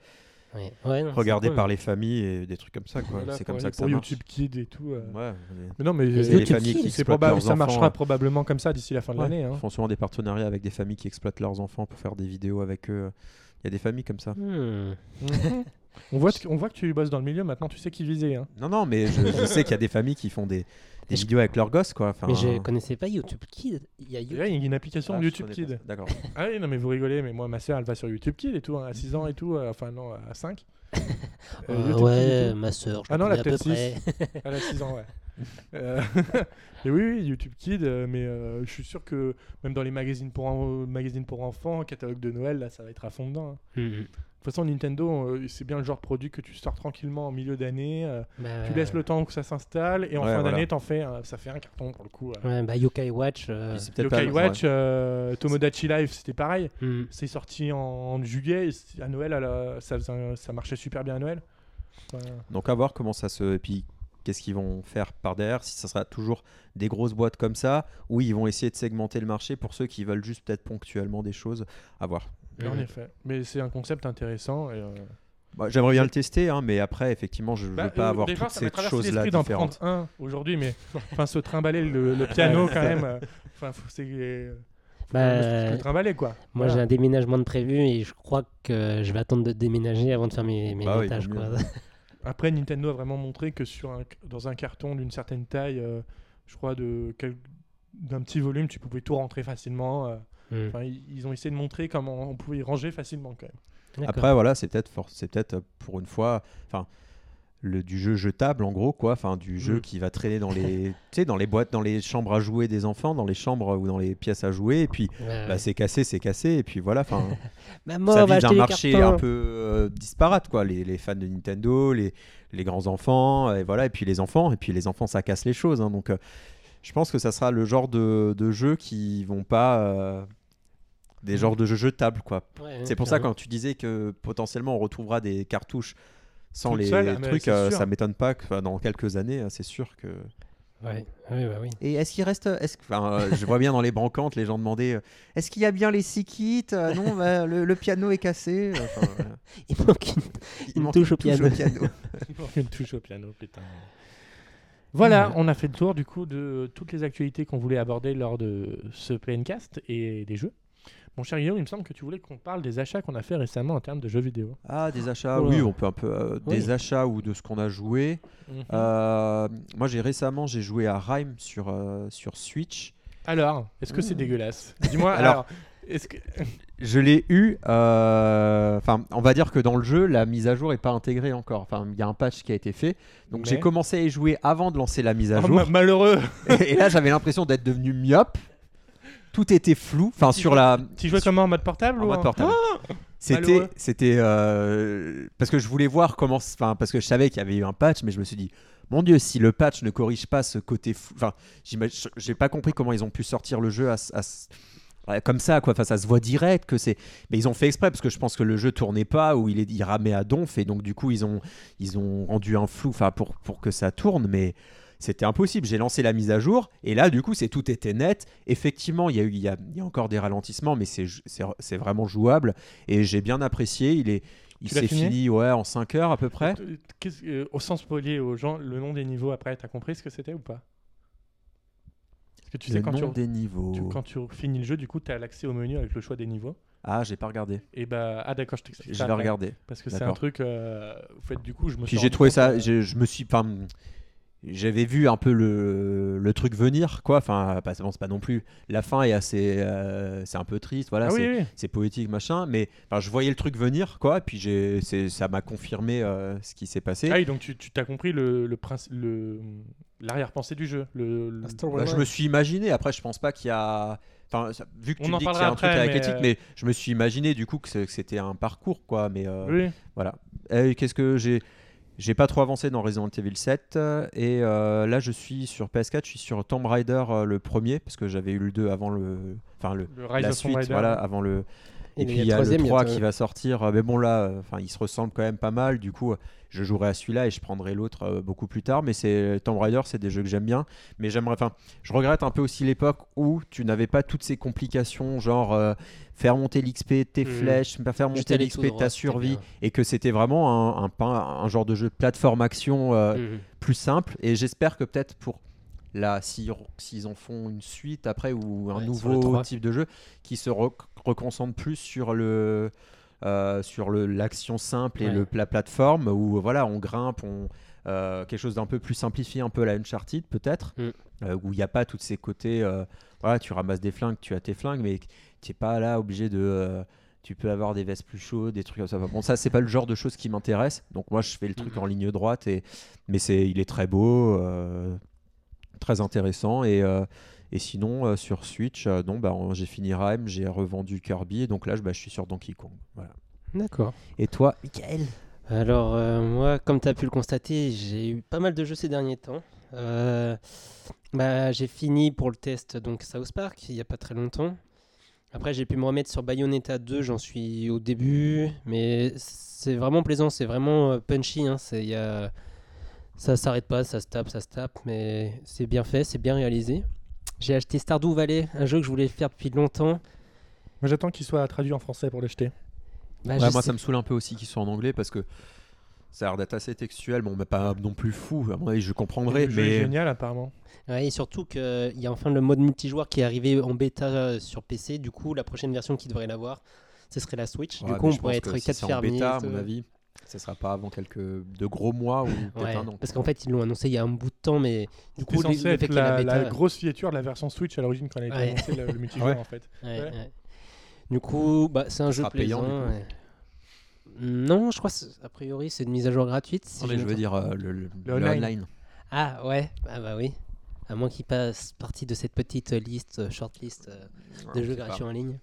Ouais. Ouais, non, c'est regardé par les familles et des trucs comme ça. quoi. Voilà, C'est comme ça que pour ça marche. YouTube Kids et tout. euh. Ouais, mais- Mais non, mais Les euh, les familles qui c'est exploitent probable, ça enfants, marchera euh, probablement comme ça d'ici la fin de Ouais, l'année. hein. Ils font souvent des partenariats avec des familles qui exploitent leurs enfants pour faire des vidéos avec eux. Il y a des familles comme ça. Hmm. On, voit, on voit que tu bosses dans le milieu maintenant, tu sais qui viser. Hein. Non, non, mais je, je sais qu'il y a des familles qui font des, des Je- vidéos avec leurs gosses, quoi. Enfin, Mais je connaissais pas YouTube Kids. Il y a Et YouTube. là, il y a une application ah, je YouTube ça. D'accord. Ah oui, non, mais vous rigolez, mais moi, ma soeur, elle va sur YouTube Kids et tout, hein, à 6 ans et tout, euh, enfin non, à 5. Euh, Euh, ouais, ma soeur, je Ah non, la elle a peut-être. Elle a 6 ans, ouais. Euh, et oui, oui, YouTube Kids, euh, mais euh, je suis sûr que même dans les magazines pour, en- magazines pour enfants, catalogue de Noël, là, ça va être à fond dedans. hein. Hmm. De toute façon, Nintendo, euh, c'est bien le genre de produit que tu sors tranquillement en milieu d'année. euh, Bah, Tu laisses le temps que ça s'installe et en Ouais, fin voilà. d'année, t'en fais, ça fait un carton pour le coup. euh. Ouais, bah Yokai Watch. euh, Yokai pas- Watch, euh, Tomodachi Life, c'était pareil. hmm. C'est sorti en juillet. et À Noël, à la- ça, faisait un- ça marchait super bien à Noël. Donc à voir comment ça se. Et puis qu'est-ce qu'ils vont faire par derrière Si ça sera toujours des grosses boîtes comme ça, ou ils vont essayer de segmenter le marché pour ceux qui veulent juste peut-être ponctuellement des choses. À voir. En Mhm. effet. Mais c'est un concept intéressant. Et, euh, Bah, J'aimerais bien le tester, hein, mais après, effectivement, je ne bah, veux pas euh, avoir déjà, toutes ces choses-là différentes. un aujourd'hui, mais enfin, se trimballer le, le piano quand même. euh, Enfin, faut, c'est, faut Bah, le trimballer quoi. Moi, Voilà. j'ai un déménagement de prévu et je crois que je vais attendre de déménager avant de faire mes, mes Bah oui, montages. vaut quoi. Après, Nintendo a vraiment montré que sur un, dans un carton d'une certaine taille, euh, je crois de quel- d'un petit volume, tu pouvais tout rentrer facilement. euh. Hmm. Ils, ils ont essayé de montrer comment on pouvait y ranger facilement quand même. D'accord. Après, voilà, c'est peut-être for- c'est peut-être euh, pour une fois, enfin, le du jeu jetable en gros, quoi, enfin, du jeu Mm. qui va traîner dans les, tu sais, dans les boîtes, dans les chambres à jouer des enfants, dans les chambres ou dans les pièces à jouer, et puis Ouais, bah, c'est cassé, c'est cassé, et puis voilà, enfin, Maman, ça on va vise un acheter les marché un peu euh, disparate, quoi, les, les fans de Nintendo, les, les grands enfants, et voilà, et puis les enfants, et puis les enfants, ça casse les choses, hein, donc. euh, je pense que ça sera le genre de, de jeux qui vont pas euh, des genres de jeux jetables quoi. Ouais, c'est pour ça quand tu disais que potentiellement on retrouvera des cartouches sans les ah, trucs, euh, ça m'étonne pas que dans quelques années, euh, c'est sûr que. Ouais, ouais, bah oui. Et est-ce qu'il reste, est-ce que- enfin, euh, je vois bien dans les brancantes les gens demandaient, euh, est-ce qu'il y a bien les six kits Euh, Non, bah, le, le piano est cassé. Enfin, voilà. Il manque une, Il Une manque touche au piano. Il manque une touche au piano, putain. Voilà, Ouais. on a fait le tour du coup de toutes les actualités qu'on voulait aborder lors de ce PNcast et des jeux. Mon cher Guillaume, il me semble que tu voulais qu'on parle des achats qu'on a fait récemment en termes de jeux vidéo. Ah, des achats, oui, on peut un peu. euh, Oui. Des achats ou de ce qu'on a joué. Mhm. Euh, moi, j'ai récemment, j'ai joué à Rhyme sur, euh, sur Switch. Alors, est-ce que c'est dégueulasse? Dis-moi, Alors- alors, est-ce que... Je l'ai eu. Enfin, on va dire que dans le jeu, la mise à jour est pas intégrée encore. Enfin, il y a un patch qui a été fait. Donc, Mais- j'ai commencé à y jouer avant de lancer la mise à Oh, jour. ma- malheureux Et là, j'avais l'impression d'être devenu myope. Tout était flou. Enfin, Tu sur jouais- la. Tu jouais comment en mode portable En ou mode portable. C'était, malheureux. c'était euh, parce que je voulais voir comment, enfin parce que je savais qu'il y avait eu un patch, mais je me suis dit, mon Dieu, si le patch ne corrige pas ce côté, flou- enfin, j'imagine- j'ai pas compris comment ils ont pu sortir le jeu à, à comme ça, quoi. Enfin, ça se voit direct que c'est, mais ils ont fait exprès parce que je pense que le jeu tournait pas ou il est, il ramait à donf et donc du coup ils ont, ils ont rendu un flou, enfin pour pour que ça tourne, mais c'était impossible. J'ai lancé la mise à jour et là, du coup, c'est tout était net. Effectivement, il y a eu, il y a, il y a encore des ralentissements, mais c'est, vraiment jouable et j'ai bien apprécié. Il est, il s'est fini ouais, en 5 heures à peu près. Euh, Au sens spoiler aux gens, le nom des niveaux après, t'as compris ce que c'était ou pas? Parce que tu sais, le quand nom tu, des niveaux. tu- quand tu finis le jeu, du coup, tu as l'accès au menu avec le choix des niveaux. Ah, j'ai pas regardé. Et bah, ah d'accord, je t'explique. Je vais regarder. Parce que c'est un truc. euh, en fait, du coup, je me Puis suis j'ai rendu trouvé ça, j'ai- je me suis, enfin, j'avais vu un peu le, le truc venir, quoi. Enfin, pas, bon, c'est pas non plus. La fin est assez, euh, c'est un peu triste, voilà. Ah c'est, oui, oui. c'est poétique machin mais enfin, je voyais le truc venir quoi puis j'ai c'est ça m'a confirmé euh, ce qui s'est passé Ah oui, donc tu tu t'as compris le, le, princi- le l'arrière-pensée du jeu. Le, le- Bah, je me suis imaginé après je pense pas qu'il y a enfin ça- vu que tu dis qu'il y a un truc après, avec mais, l'éthique euh, mais je me suis imaginé du coup que c'était un parcours quoi mais euh, Oui. voilà Et qu'est-ce que j'ai j'ai pas trop avancé dans Resident Evil 7 euh, et euh, là je suis sur PS4 je suis sur Tomb Raider euh, le premier parce que j'avais eu le 2 avant le enfin le Le Rise la suite voilà avant le Et, puis il y a le a le troisième 3 bientôt. qui va sortir. euh, Mais bon, là, euh, enfin, ils se ressemblent quand même pas mal. Du coup, je jouerai à celui-là et je prendrai l'autre euh, beaucoup plus tard. Mais c'est Tomb Raider, c'est des jeux que j'aime bien. Mais j'aimerais, enfin, je regrette un peu aussi l'époque où tu n'avais pas toutes ces complications, genre euh, faire monter l'XP de tes Mhm. flèches, faire monter l'XP de ta survie, et que c'était vraiment un, un, genre de jeu de plateforme action euh, Mhm. plus simple. Et j'espère que peut-être pour là, si- s'ils en font une suite après ou un Ouais, nouveau 3. type de jeu qui se reconcentre plus sur le euh, sur le l'action simple et Ouais. le, la plateforme où voilà on grimpe on euh, quelque chose d'un peu plus simplifié un peu la Uncharted peut-être Mm. euh, où il n'y a pas tous ces côtés voilà tu ramasses des flingues tu as tes flingues mais tu n'es pas là obligé de tu peux avoir des vestes plus chaudes, des trucs comme ça. Bon, ça, c'est pas le genre de choses qui m'intéresse. Donc, moi, je fais le truc Mhm. en ligne droite. Et... Mais c'est, il est très beau, euh, très intéressant. Et, euh, et sinon, euh, sur Switch, euh, non, bah, j'ai fini Rime, j'ai revendu Kirby. Et donc là, je, bah, je suis sur Donkey Kong. Voilà. D'accord. Et toi, Michael? Alors, euh, moi, comme tu as pu le constater, j'ai eu pas mal de jeux ces derniers temps. Euh, bah, j'ai fini pour le test donc South Park il n'y a pas très longtemps. Après, j'ai pu me remettre sur Bayonetta 2, j'en suis au début, mais c'est vraiment plaisant, c'est vraiment punchy. Hein, y a... Ça s'arrête pas, ça se tape, ça se tape, mais c'est bien fait, c'est bien réalisé. J'ai acheté Stardew Valley, un jeu que je voulais faire depuis longtemps. Moi, j'attends qu'il soit traduit en français pour l'acheter. Bah, Ouais, Moi, sais- ça me saoule un peu aussi qu'ils soient en anglais parce que ça a l'air d'être assez textuel. Bon, mais pas non plus fou. À mon avis, je comprendrais. Le jeu est Mais génial, apparemment. Ouais, et surtout qu'il y a enfin le mode multijoueur qui est arrivé en bêta euh, sur PC. Du coup, la prochaine version qui devrait l'avoir, ce serait la Switch. Ouais, du mais coup, on pourrait être que si 4 c'est en fermiers. bêta, à tout. mon avis. Ça sera pas avant quelques de gros mois ou peut-être Ouais, un an. parce qu'en fait, ils l'ont annoncé il y a un bout de temps, mais du coup, censé le fait être la, la bêta. la grosse filature de la version Switch à l'origine quand elle a été Ouais. annoncée, le, le multijoueur Ouais. en fait. Ouais, Ouais. ouais. Du coup, bah, c'est un jeu payant, plaisant. du coup. ouais. Non, je crois a priori c'est une mise à jour gratuite. si Non, mais je veux dire euh, le, le- Le le online. online. Ah ouais, ah bah oui. À moins qu'il passe partie de cette petite liste, shortlist euh, de Ouais, jeux gratuits en ligne.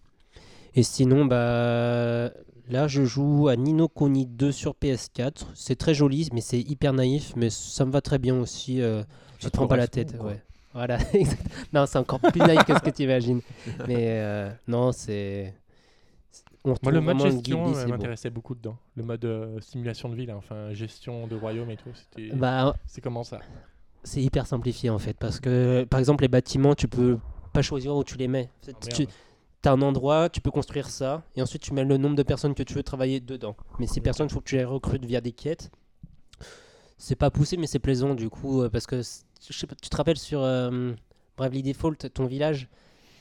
Et sinon, bah là, je joue à Nino Kuni 2 sur PS4. C'est très joli, mais c'est hyper naïf, mais ça me va très bien aussi. euh, je Ça te prends pas la tête. quoi. Ouais. Voilà. Non, c'est encore plus naïf que ce que tu imagines. Mais euh, non, c'est. On Moi, le mode gestion Ghibli, euh, m'intéressait beaucoup dedans. Le mode euh, simulation de ville, hein, enfin gestion de royaume et tout. C'était... Bah, C'est comment ça? C'est hyper simplifié en fait, parce que par exemple, les bâtiments, tu peux pas choisir où tu les mets. Oh, tu, merde. as un endroit, tu peux construire ça, et ensuite tu mets le nombre de personnes que tu veux travailler dedans. Mais ces personnes, il faut que tu les recrutes via des quêtes. C'est pas poussé, mais c'est plaisant du coup, euh, parce que c- je sais pas, tu te rappelles sur euh, Bravely Default, ton village,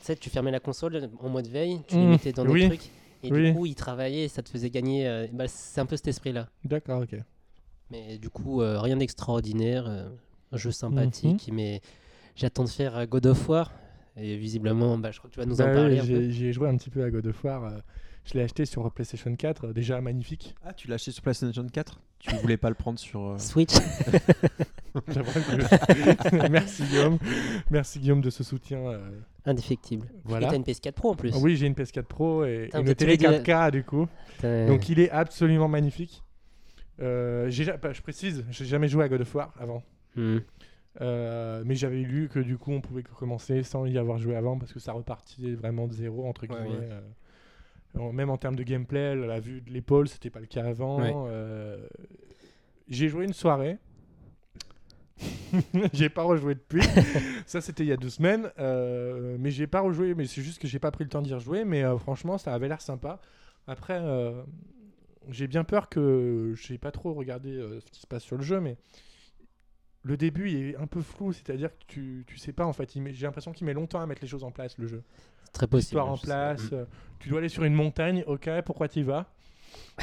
tu sais, tu fermais la console en mode veille, tu les Mm, mettais dans oui, des trucs, et oui. du coup ils travaillaient, et ça te faisait gagner. euh, bah, c'est un peu cet esprit-là. D'accord, ok. Mais du coup, euh, rien d'extraordinaire, un jeu sympathique, Mhm. mais j'attends de faire God of War. Et visiblement, bah, je crois que tu vas nous en Bah parler oui, j'ai, joué un petit peu à God of War. euh, je l'ai acheté sur PlayStation 4, euh, déjà magnifique. Ah, tu l'as acheté sur PlayStation 4 Tu voulais pas le prendre sur. euh, Switch. Merci Guillaume. Merci Guillaume de ce soutien. euh, Indéfectible. voilà. Et t'as une PS4 Pro en plus. Oui, j'ai une PS4 Pro et une télé les deux- 4K du coup. Donc il est absolument magnifique. Euh, bah, je précise, j'ai jamais joué à God of War avant. Hmm. Euh, mais j'avais lu que du coup on pouvait commencer sans y avoir joué avant parce que ça repartit vraiment de zéro entre guillemets. ouais. euh. Même en termes de gameplay, la vue de l'épaule, c'était pas le cas avant. Ouais. Euh, J'ai joué une soirée. j'ai pas rejoué depuis. ça c'était il y a deux semaines. Mais j'ai pas rejoué. Mais c'est juste que j'ai pas pris le temps d'y rejouer. Mais franchement, ça avait l'air sympa. Après, j'ai bien peur que j'ai pas trop regardé ce qui se passe sur le jeu, mais le début est un peu flou, c'est-à-dire que tu, tu sais pas en fait. J'ai l'impression qu'il met longtemps à mettre les choses en place, le jeu. C'est très possible. L'histoire en place, euh, tu dois aller sur une montagne, ok, pourquoi tu y vas?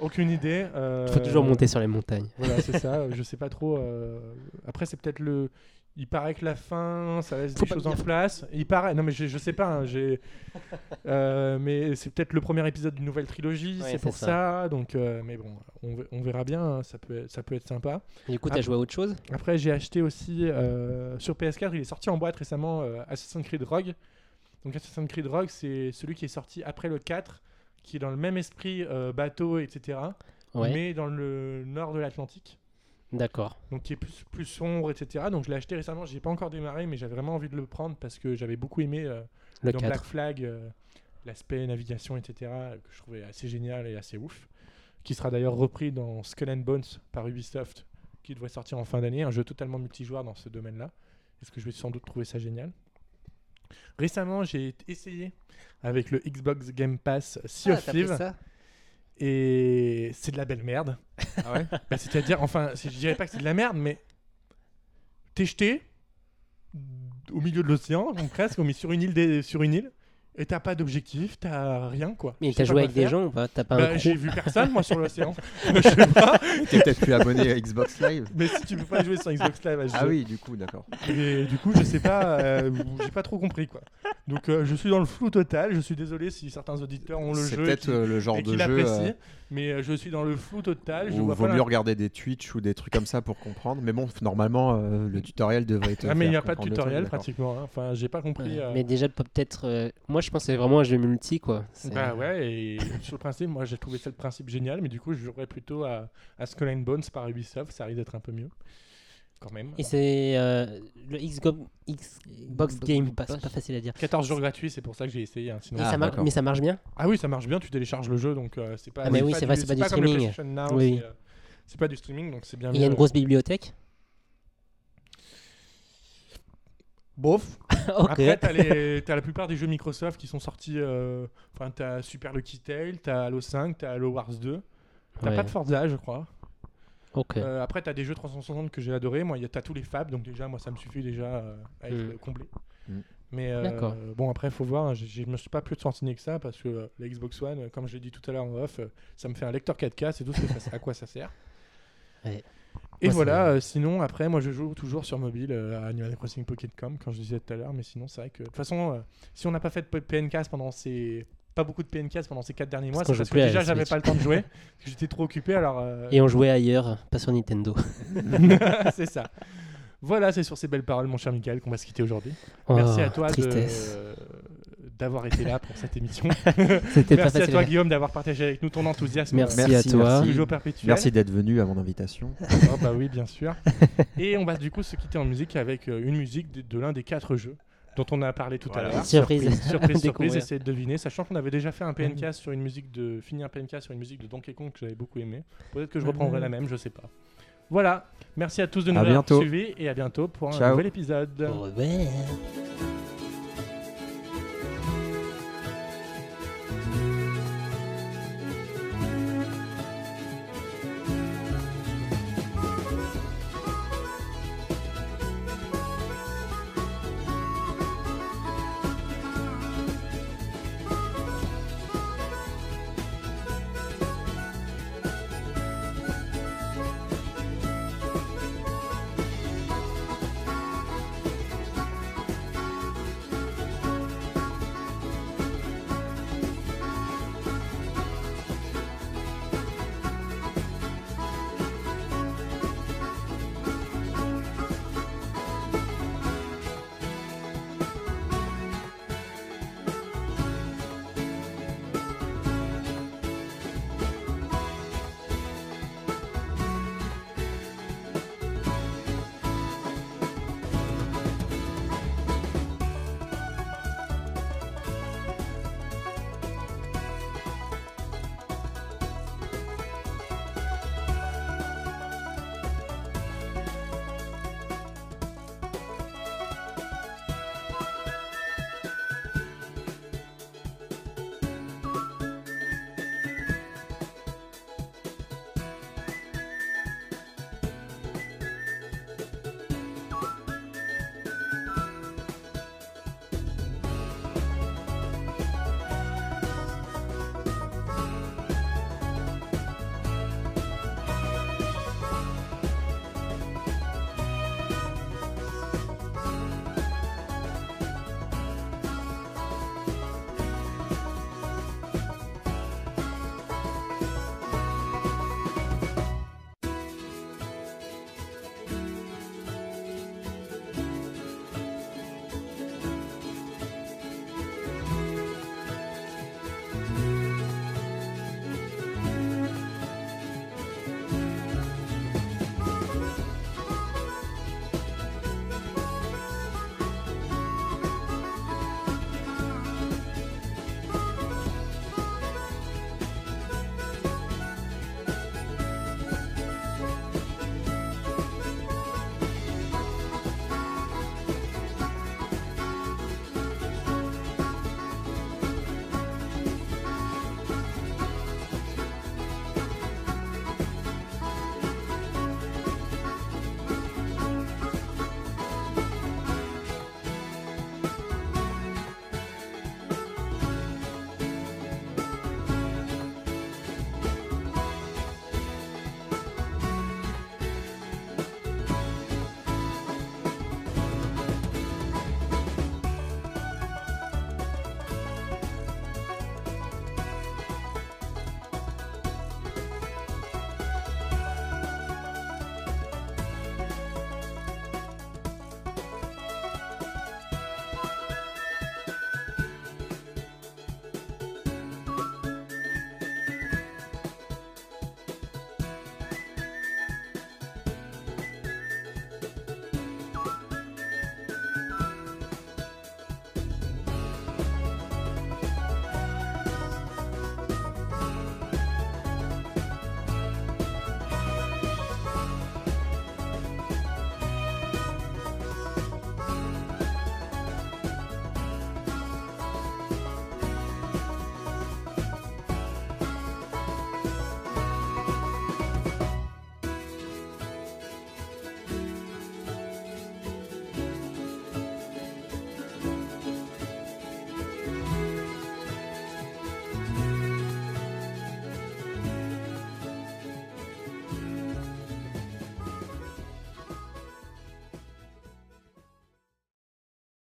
Aucune idée. euh, Il faut toujours monter sur les montagnes. Voilà, c'est ça, je sais pas trop. euh, Après, c'est peut-être le. Il paraît que la fin, ça laisse Faut des choses en place. Il paraît, non mais je, je sais pas, hein, j'ai. Euh, mais c'est peut-être le premier épisode d'une nouvelle trilogie, Ouais, c'est pour ça. Donc, euh, mais bon, on, ve- on verra bien, hein, ça peut, être- ça peut être sympa. Et du coup, t'as joué à autre chose? Après, j'ai acheté aussi euh, sur PS4, il est sorti en boîte récemment Assassin's Creed Rogue. Donc Assassin's Creed Rogue, c'est celui qui est sorti après le 4, qui est dans le même esprit bateau, etc. Ouais. Mais dans le nord de l'Atlantique. D'accord. Donc qui est plus, plus sombre, etc. Donc je l'ai acheté récemment, j'ai pas encore démarré, mais j'avais vraiment envie de le prendre parce que j'avais beaucoup aimé euh, Le dans 4. Black Flag euh, l'aspect navigation, etc., que je trouvais assez génial et assez ouf, qui sera d'ailleurs repris dans Skull and Bones par Ubisoft, qui devrait sortir en fin d'année, un jeu totalement multijoueur dans ce domaine-là. Est-ce que je vais sans doute trouver ça génial? Récemment, j'ai essayé avec le Xbox Game Pass Sea Ah, of Thieves et c'est de la belle merde. Ah ouais Bah, C'est-à-dire, enfin, je dirais pas que c'est de la merde, mais t'es jeté au milieu de l'océan, presque, mais sur une île, des- sur une île, et t'as pas d'objectif, t'as rien quoi. Mais t'as joué avec des gens ou pas? T'as pas Bah, J'ai vu personne moi sur l'océan. je sais pas. T'es peut-être plus abonné à Xbox Live Mais si tu peux pas jouer sur Xbox Live, à ce Ah jeu. oui, du coup, d'accord. Et du coup, je sais pas, euh, j'ai pas trop compris quoi. Donc euh, je suis dans le flou total. Je suis désolé si certains auditeurs ont le C'est jeu et peut-être euh, le genre et de jeu euh, mais euh, je suis dans le flou total. Je vois vaut pas mieux la- regarder des Twitch ou des trucs comme ça pour comprendre. Mais bon, normalement, euh, le tutoriel devrait être. Ah mais il n'y a pas de tutoriel pratiquement. pratiquement. hein. Enfin, j'ai pas compris. Ouais, euh, Mais déjà, peut-être. euh, Moi, je pense que c'est vraiment un jeu multi, quoi. Bah ouais, et sur le principe, moi j'ai trouvé ça le principe génial, mais du coup je jouerais plutôt à, à Skull and Bones par Ubisoft, ça risque d'être un peu mieux. Quand même. Et c'est euh, le Xbox, Xbox Game Pass, c'est pas facile à dire. 14 jours gratuits, c'est pour ça que j'ai essayé. hein, sinon- Ah, ça mais ça marche bien? Ah oui, ça marche bien, tu télécharges le jeu, donc euh, c'est pas. Ah, mais oui, pas c'est vrai, c'est pas du streaming. Now, Oui. c'est, euh, C'est pas du streaming, donc c'est bien. Il y a une grosse bibliothèque? Bof. Ok. Après, t'as, les- t'as la plupart des jeux Microsoft qui sont sortis. euh, Enfin, t'as Super Lucky Tail, t'as Halo 5, t'as Halo Wars 2. T'as Ouais. pas de Forza, je crois. Euh, après, tu as des jeux 360 que j'ai adoré. Moi, tu as tous les fabs, donc déjà, moi, ça me suffit déjà euh, à être Mm. euh, comblé. Mm. Mais euh, bon, après, il faut voir. Je je me suis pas plus renseigné que ça parce que euh, la Xbox One, comme je l'ai dit tout à l'heure en off, euh, ça me fait un lecteur 4K, c'est tout ce que ça- à quoi ça sert. Ouais. Et Moi, voilà, euh, sinon, après, moi, je joue toujours sur mobile euh, à Animal Crossing Pocket Com, quand je disais tout à l'heure. Mais sinon, c'est vrai que, de toute façon, euh, si on n'a pas fait de PNCast pendant ces. Pas beaucoup de PNCast pendant ces 4 derniers mois, parce que déjà j'avais pas le temps de jouer, j'étais trop occupé alors. euh, Et on jouait ailleurs, pas sur Nintendo. c'est ça. Voilà, c'est sur ces belles paroles, mon cher Michael, qu'on va se quitter aujourd'hui. Merci Oh, à toi d'avoir été là pour cette émission. C'était pas Merci à toi, Guillaume, d'avoir partagé avec nous ton enthousiasme. Merci, Merci, à toi. merci. Merci d'être venu à mon invitation. Oh, bah oui, bien sûr. Et on va du coup se quitter en musique avec euh, une musique de, de l'un des quatre jeux dont on a parlé tout Voilà. à l'heure. Surprise. Surprise, surprise, Découvrir. essayez de deviner, sachant qu'on avait déjà fait un PNK sur une musique de fini un PNK sur une musique de Donkey Kong que j'avais beaucoup aimé. Peut-être que je reprendrai la même, je sais pas. Voilà, merci à tous de nous À avoir bientôt. suivis et à bientôt pour un Ciao. nouvel épisode. Au revoir.